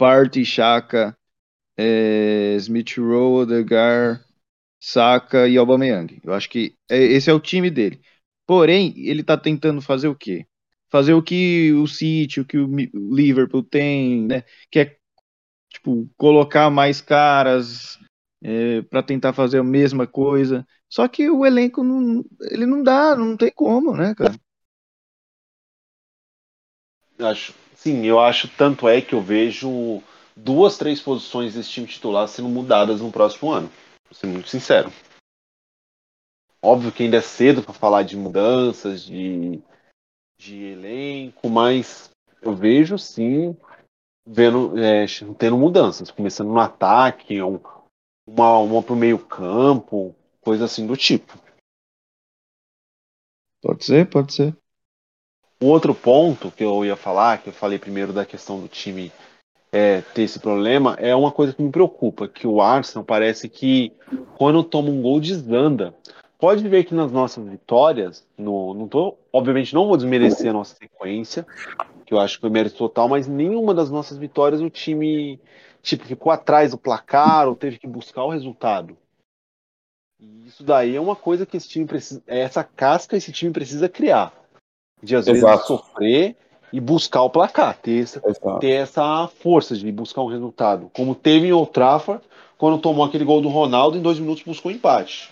Partey, Chaka, é, Smith Rowe, Odegaard, Saka e Aubameyang. Eu acho que é- esse é o time dele. Porém, ele tá tentando fazer o quê? Fazer o que o City, o que o Liverpool tem, né? Que é tipo colocar mais caras para tentar fazer a mesma coisa. Só que o elenco não, ele não dá, não tem como, né, cara? Acho, sim, eu acho tanto é que eu vejo duas, três posições desse time titular sendo mudadas no próximo ano. Vou ser muito sincero. Óbvio que ainda é cedo para falar de mudanças, de, de elenco, mas eu vejo sim vendo, é, tendo mudanças, começando no ataque, um- uma, uma para o meio campo, coisa assim do tipo. Pode ser, pode ser. O outro ponto que eu ia falar, que eu falei primeiro da questão do time é, ter esse problema, é uma coisa que me preocupa, que o Arsenal parece que quando toma um gol desanda. Pode ver que nas nossas vitórias, no, não tô, obviamente não vou desmerecer a nossa sequência, que eu acho que foi mérito total, mas nenhuma das nossas vitórias o time tipo, ficou atrás do placar ou teve que buscar o resultado. E isso daí é uma coisa que esse time precisa, essa casca esse time precisa criar. De às vezes Exato. sofrer e buscar o placar, ter essa, Exato. ter essa força de buscar um resultado. Como teve em Old Trafford, quando tomou aquele gol do Ronaldo, em dois minutos buscou um empate.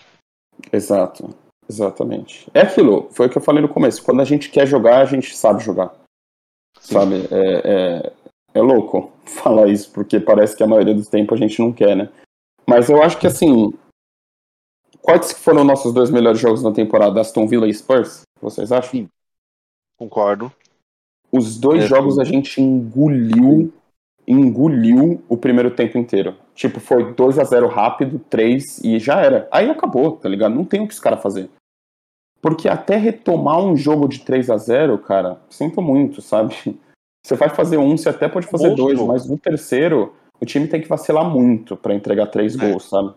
Exato. Exatamente. É aquilo, foi o que eu falei no começo. Quando a gente quer jogar, a gente sabe jogar. Sim. Sabe? É, é, é louco falar isso, porque parece que a maioria do tempo a gente não quer, né? Mas eu acho que assim. Quais foram nossos dois melhores jogos na temporada? Aston Villa e Spurs? Vocês acham? Sim. Concordo. Os dois É, jogos a gente engoliu, engoliu o primeiro tempo inteiro. Tipo, foi 2 a 0 rápido, 3 e já era. Aí acabou, tá ligado? Não tem o que os caras fazer. Porque até retomar um jogo de 3 a 0 cara, sinto muito, sabe? Você vai fazer um, você até pode fazer Bom dois, jogo. mas no terceiro, o time tem que vacilar muito pra entregar três É. gols, sabe?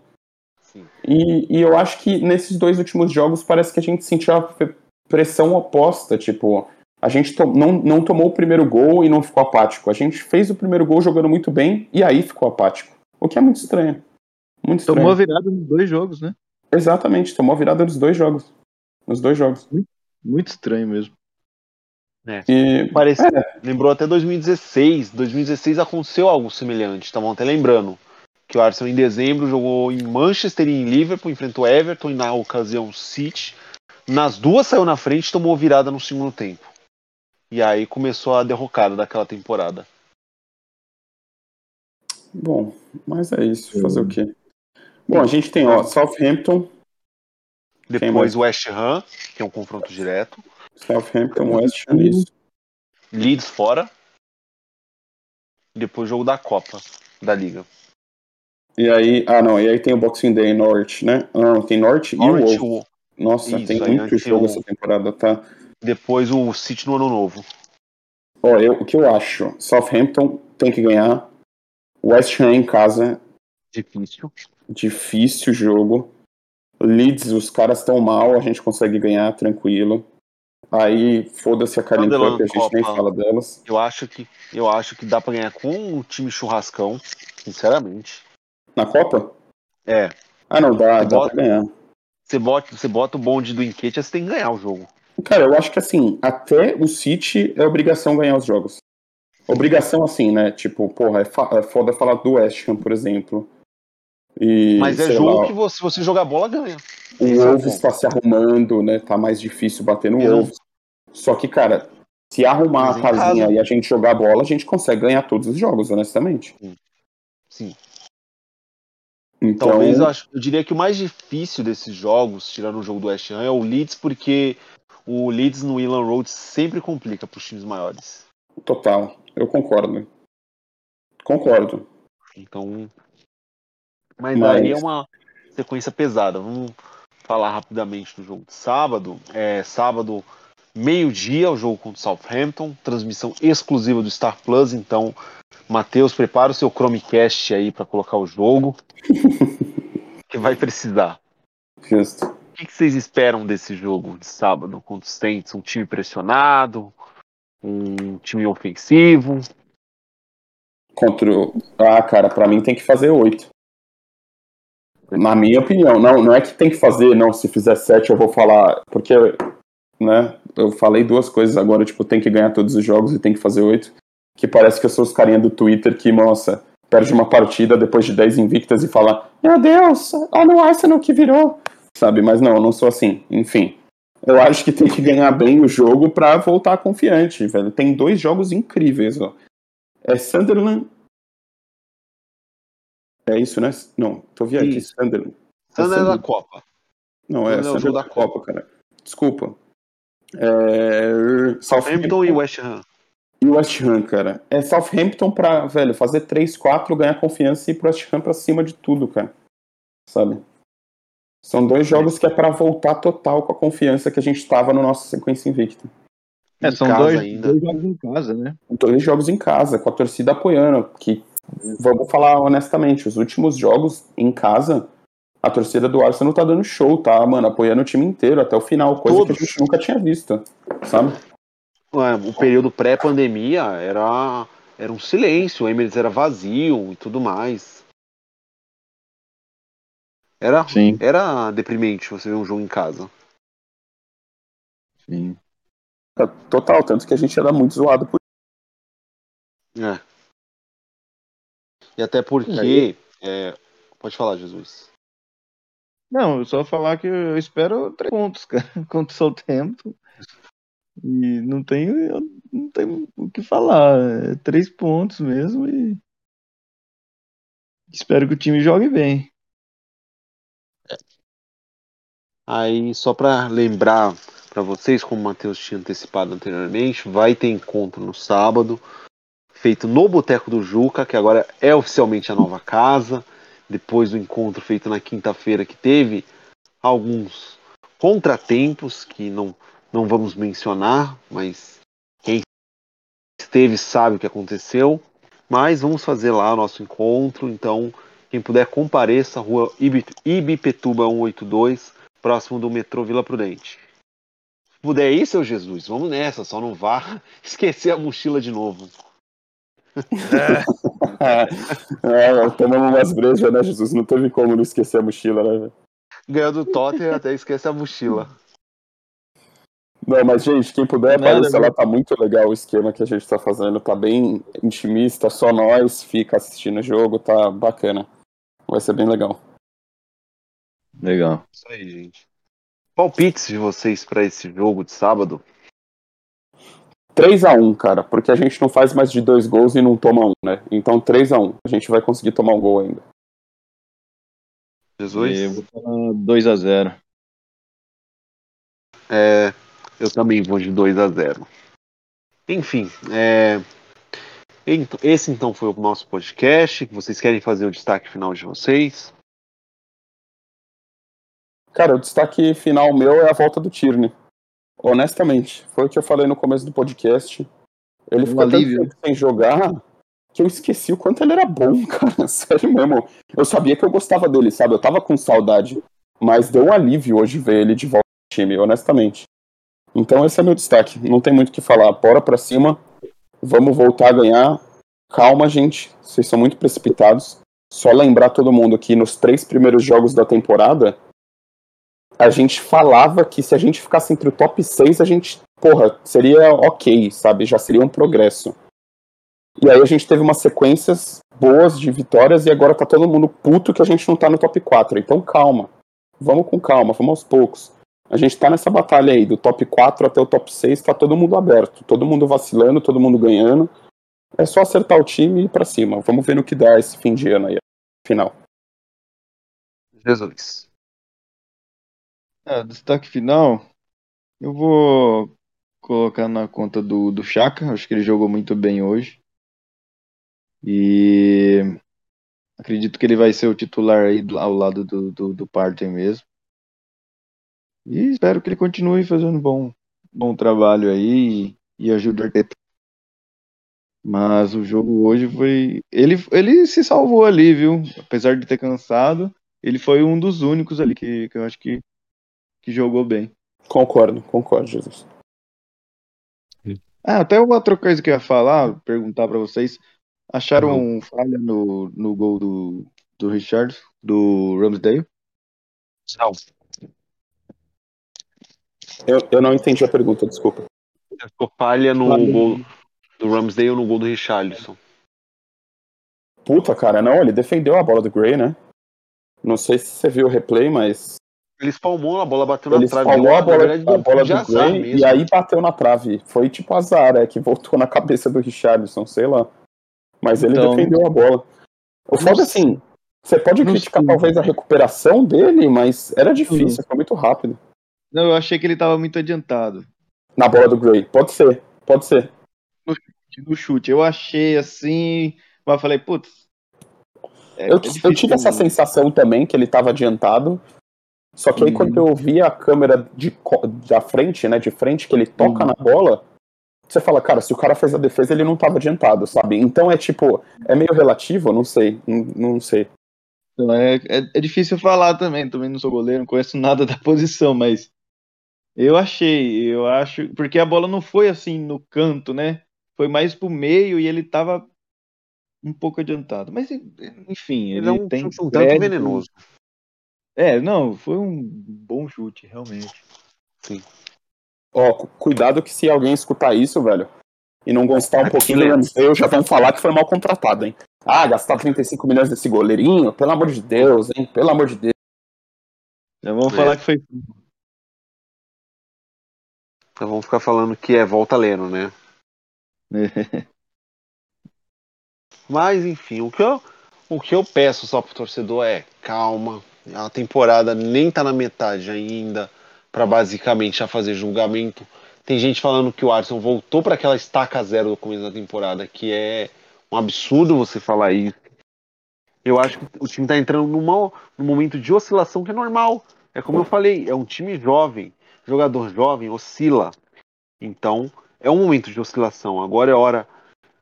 E, e eu acho que nesses dois últimos jogos parece que a gente sentiu a pressão oposta, tipo, a gente to- não, não tomou o primeiro gol e não ficou apático. A gente fez o primeiro gol jogando muito bem e aí ficou apático. O que é muito estranho. Muito estranho. Tomou a virada nos dois jogos, né? Exatamente, tomou a virada dos dois jogos. Nos dois jogos. Muito estranho mesmo. E Parece, Lembrou até 2016. 2016 aconteceu algo semelhante. Estavam até lembrando que o Arsenal em dezembro jogou em Manchester e em Liverpool, enfrentou Everton e na ocasião City. Nas duas saiu na frente e tomou virada no segundo tempo. E aí começou a derrocada daquela temporada. Bom, mas é isso. Fazer o quê? Bom, a gente tem, ó, Southampton? Depois West Ham, que é um confronto direto. Southampton, West Ham, isso. Leeds fora. Depois jogo da Copa da Liga. E aí, ah não, e aí tem o Boxing Day Norwich, né? Ah, Não, tem Norwich e o Wolves. Nossa, Isso, tem muito jogo o- essa temporada, tá? Depois o City no ano novo. Ó, eu, o que eu acho? Southampton tem que ganhar. West Ham em casa, Difícil. Difícil jogo. Leeds, os caras estão mal, a gente consegue ganhar tranquilo. Aí, foda-se a Sunderland, Cup, a gente nem Copa. fala delas. Eu acho que eu acho que dá pra ganhar com o time churrascão, sinceramente. Na Copa? É, Ah, não, dá, dá bota- pra ganhar. Você bota, você bota o bonde do Enquete, você tem que ganhar o jogo. Cara, eu acho que assim, até o City é obrigação ganhar os jogos. Obrigação assim, né? Tipo, porra, é, é foda falar do West Ham, por exemplo. E, Mas é jogo lá, que você, se você jogar bola, ganha. o Wolves está se arrumando, né? Tá mais difícil bater no Wolves. Só que, cara, se arrumar a casinha e a gente jogar bola, a gente consegue ganhar todos os jogos, honestamente. Sim. Então, Talvez eu, acho, eu diria que o mais difícil desses jogos, tirando o jogo do West Ham, é o Leeds, porque o Leeds no Elan Road sempre complica para os times maiores. total, eu concordo. Concordo. Então. Mas, Mas- daí é uma sequência pesada. Vamos falar rapidamente do jogo de sábado. É sábado, meio-dia, o jogo contra o Southampton. Transmissão exclusiva do Star Plus. Então, Matheus, prepara o seu Chromecast aí para colocar o jogo. que vai precisar. Justo. O que que vocês esperam desse jogo de sábado contra os Saints? Um time pressionado? Um time ofensivo? Contra o... Ah, cara, pra mim tem que fazer oito. Na minha opinião. Não, não é que tem que fazer, não. Se fizer sete eu vou falar. Porque, né? Eu falei duas coisas agora, tipo, tem que ganhar todos os jogos e tem que fazer oito. Que parece que eu sou os carinha do Twitter que, nossa, perde uma partida depois de 10 invictas e fala: Meu Deus, olha o Arsenal que virou. Sabe? Mas não, eu não sou assim. Enfim. Eu acho que tem que ganhar bem o jogo pra voltar confiante, velho. Tem dois jogos incríveis, ó. É Sunderland. É isso, né? Não, tô vendo aqui. Sunderland. Sandra é da Sunderland. Copa. Não, é Sunderland é o Sunderland jogo da da Copa, cara. Desculpa. É... Southampton e West Ham. E West Ham, cara. É Southampton pra, velho, fazer 3-4, ganhar confiança e ir pro West Ham pra cima de tudo, cara. Sabe? São dois jogos que é pra voltar total com a confiança que a gente tava no nosso sequência invicta. É, são dois, ainda. dois jogos em casa, né? dois jogos em casa, com a torcida apoiando. Que, vamos falar honestamente, os últimos jogos em casa, a torcida do Arsenal tá dando show, tá, mano? Apoiando o time inteiro até o final, coisa Todos. que a gente nunca tinha visto, sabe? Ué, O período pré-pandemia era, era um silêncio, o Emirates era vazio e tudo mais. Era, Sim, era deprimente você ver um jogo em casa. sim. Tá Total, tanto que a gente era muito zoado por É. E até porque. é, pode falar, Jesus. Não, eu só falar que eu espero três pontos, cara, contra o Southampton. E não eu não tenho o que falar. É três pontos mesmo e espero que o time jogue bem. Aí, só para lembrar para vocês, como o Matheus tinha antecipado anteriormente, vai ter encontro no sábado, feito no Boteco do Juca, que agora é oficialmente a nova casa, depois do encontro feito na quinta-feira, que teve alguns contratempos que não, não vamos mencionar, mas quem esteve sabe o que aconteceu. Mas vamos fazer lá o nosso encontro, então quem puder compareça, rua Ibi- Ibipetuba 182, próximo do metrô Vila Prudente. Se puder ir, seu Jesus, vamos nessa, só não vá esquecer a mochila de novo. É, tomamos umas brejas, né, Jesus? Não teve como não esquecer a mochila, né? Ganhou do Tottenham, até esquece a mochila. Não, mas, gente, quem puder aparecer né? lá, tá muito legal o esquema que a gente tá fazendo. Tá bem intimista, só nós fica assistindo o jogo, tá bacana. Vai ser bem legal. Legal. Isso aí, gente. Palpites de vocês para esse jogo de sábado? 3x1, cara, porque a gente não faz mais de dois gols e não toma um, né? Então 3x1. A gente vai conseguir tomar um gol ainda. Jesus? Eu vou falar 2x0. É, eu também vou de 2 a 0. Enfim, é, esse então foi o nosso podcast. Vocês querem fazer o destaque final de vocês? Cara, o destaque final meu é a volta do Tierney. Honestamente, foi o que eu falei no começo do podcast. Ele Um ficou tanto alívio. tempo sem jogar que eu esqueci o quanto ele era bom, cara. Sério mesmo. Eu sabia que eu gostava dele, sabe? Eu tava com saudade. Mas deu um alívio hoje ver ele de volta no time, honestamente. Então esse é meu destaque. Não tem muito o que falar. Bora pra cima. Vamos voltar a ganhar. Calma, gente. Vocês são muito precipitados. Só lembrar todo mundo que nos três primeiros jogos da temporada, a gente falava que se a gente ficasse entre o top 6, a gente, porra, seria ok, sabe? Já seria um progresso. E aí a gente teve umas sequências boas de vitórias e agora tá todo mundo puto que a gente não tá no top 4. Então calma. Vamos com calma, vamos aos poucos. A gente tá nessa batalha aí, do top 4 até o top 6, tá todo mundo aberto. Todo mundo vacilando, todo mundo ganhando. É só acertar o time e ir pra cima. Vamos ver no que dá esse fim de ano aí, final. Jesus. É, destaque final, eu vou colocar na conta do, do Chaka. Acho que ele jogou muito bem hoje. E acredito que ele vai ser o titular aí do- ao lado do, do, do Partey mesmo. E espero que ele continue fazendo bom, bom trabalho aí e, e ajude o Arteta. Mas o jogo hoje foi. Ele, ele se salvou ali, viu? Apesar de ter cansado, ele foi um dos únicos ali que, que eu acho que, que jogou bem. Concordo, concordo, Jesus. Ah, até uma outra coisa que eu ia falar, perguntar pra vocês. Acharam falha no, no gol do, do Richard, do Ramsdale? Não. Eu, eu não entendi a pergunta, desculpa. Ficou falha no gol do Ramsdale no gol do Richarlison. Puta, cara, não, ele defendeu a bola do Gray, né? Não sei se você viu o replay, mas Ele espalmou, a bola bateu na ele trave. espalmou deu- a bola, verdade, a bola do Gray mesmo. e aí bateu na trave. Foi tipo azar, é que voltou na cabeça do Richardson, sei lá. Mas ele Então- defendeu a bola. O foda Não assim, você pode criticar talvez a recuperação dele, mas era difícil, foi muito rápido. Não, eu achei que ele tava muito adiantado Na bola do Gray. Pode ser, pode ser. no chute. Eu achei assim, mas falei, putz. é- Eu, é eu tive essa sensação também que ele estava adiantado. Só que aí Uhum. quando eu vi a câmera de, da frente, né, de frente, que ele toca Uhum. na bola, você fala, cara, se o cara fez a defesa, ele não estava adiantado, sabe? Então é tipo, é meio relativo, não sei, não, não sei. É, é, é difícil falar também. Também não sou goleiro, não conheço nada da posição, mas eu achei, eu acho, porque a bola não foi assim no canto, né? Foi mais pro meio e ele tava um pouco adiantado. Mas enfim, Ele ele, é um tem chute um tanto crédito. venenoso. É, não, foi um bom chute, realmente. Ó, cu- cuidado que se alguém escutar isso, velho, e não gostar um pouquinho do Leandro. Ramsdale, já vão falar que foi mal contratado, hein? Ah, gastar 35 milhões nesse goleirinho? Pelo amor de Deus, hein? Pelo amor de Deus. Já vamos É. falar que foi. Então vamos ficar falando que é volta lendo, né? Mas enfim, o que eu, o que eu peço só pro torcedor é calma. A temporada nem tá na metade ainda para basicamente já fazer julgamento. Tem gente falando que o Arsenal voltou para aquela estaca zero do começo da temporada, que é um absurdo você falar isso. Eu acho que o time tá entrando numa, num momento de oscilação que é normal. É como eu falei, é um time jovem. Jogador jovem oscila. Então, é um momento de oscilação. Agora é hora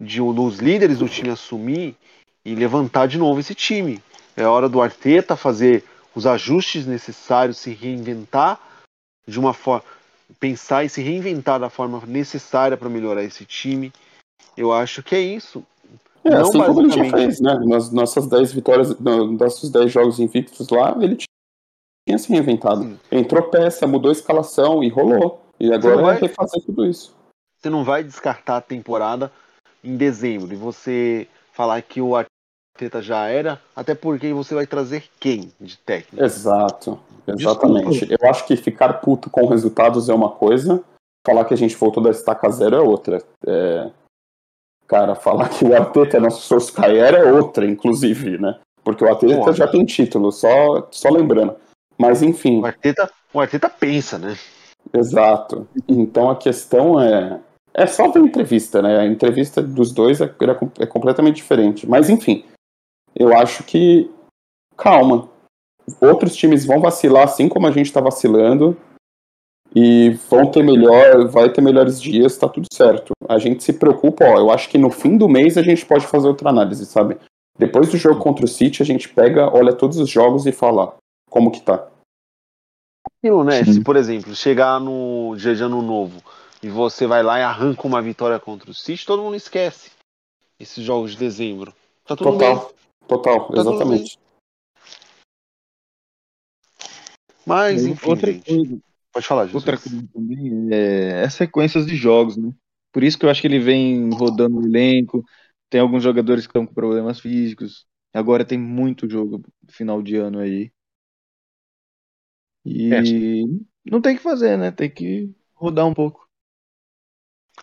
de um dos líderes do time assumir e levantar de novo esse time. É hora do Arteta fazer os ajustes necessários, se reinventar de uma forma, pensar e se reinventar da forma necessária para melhorar esse time. Eu acho que é isso. É, Não assim como ele já fez, né? Nas nossas 10 vitórias, no- nossos 10 jogos invictos lá, ele tinha se reinventado. Sim. Entrou peça, mudou a escalação e rolou. E agora vai- é refazer tudo isso. Você não vai descartar a temporada em dezembro e você falar que o Arteta já era, até porque você vai trazer quem de técnico? Exato, exatamente. Eu acho que ficar puto com resultados é uma coisa, falar que a gente voltou da estaca zero é outra. É, Cara, falar que o Arteta é nosso Solskjaer é outra, inclusive, né? Porque o Arteta Pô. já tem título, só, só lembrando. Mas enfim, O Arteta, o Arteta pensa, né? exato. Então a questão é. É só ver a entrevista, né? A entrevista dos dois é, com- é completamente diferente. Mas enfim, eu acho que. Calma. Outros times vão vacilar assim como a gente tá vacilando. e vão ter melhor, vai ter melhores dias, tá tudo certo. A gente se preocupa, ó, eu acho que no fim do mês a gente pode fazer outra análise, sabe? Depois do jogo contra o City, a gente pega, olha todos os jogos e fala como que tá. Aquilo, né? Se, por exemplo, chegar no dia de ano novo e você vai lá e arranca uma vitória contra o City, todo mundo esquece esses jogos de dezembro. Tá tudo bem. Total, total, tudo exatamente. Mas, enfim, outra gente. coisa, Pode falar, Jesus. outra coisa também é, é sequências de jogos, né? Por isso que eu acho que ele vem rodando o elenco. Tem alguns jogadores que estão com problemas físicos. Agora tem muito jogo final de ano aí. E não tem o que fazer, né? Tem que rodar um pouco.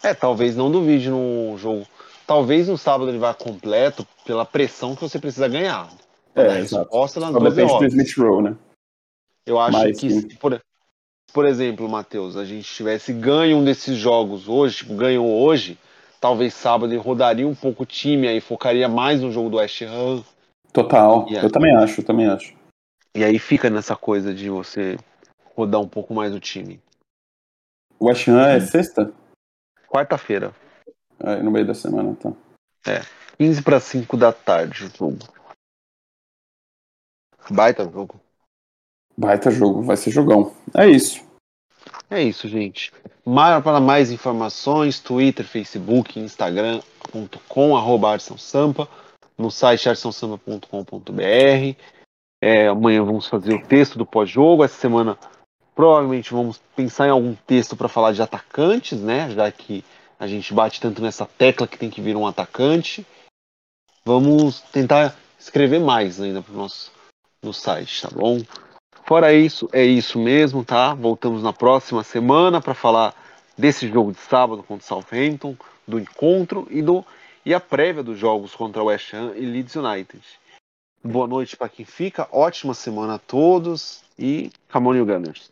É, talvez não duvide no jogo. Talvez no sábado ele vá completo pela pressão que você precisa ganhar. É, exato. resposta nas Só 12 depende do horas. Smith Rowe, né? Eu acho Mas, que, sim. por, por exemplo, Matheus, a gente tivesse ganho um desses jogos hoje, tipo, ganhou hoje, talvez sábado ele rodaria um pouco o time, aí focaria mais no jogo do West Ham. Total. Yeah. Eu também acho, eu também acho. E aí fica nessa coisa de você rodar um pouco mais o time. O West Ham é sexta? Quarta-feira, É, no meio da semana, tá. 15 para 5 da tarde, o jogo. Baita jogo. Baita jogo, vai ser jogão. É isso. É isso, gente. Para mais informações, Twitter, Facebook, Instagram.com, arroba Sampa, no site arsonsampa.com.br. É, amanhã vamos fazer o texto do pós-jogo. Essa semana provavelmente vamos pensar em algum texto para falar de atacantes, né? Já que a gente bate tanto nessa tecla que tem que vir um atacante. Vamos tentar escrever mais ainda para o nosso no site, tá bom? Fora isso, é isso mesmo, tá? Voltamos na próxima semana para falar desse jogo de sábado contra o Southampton, do encontro e do e a prévia dos jogos contra o West Ham e Leeds United. Boa noite para quem fica, ótima semana a todos e Come on, you Gunners.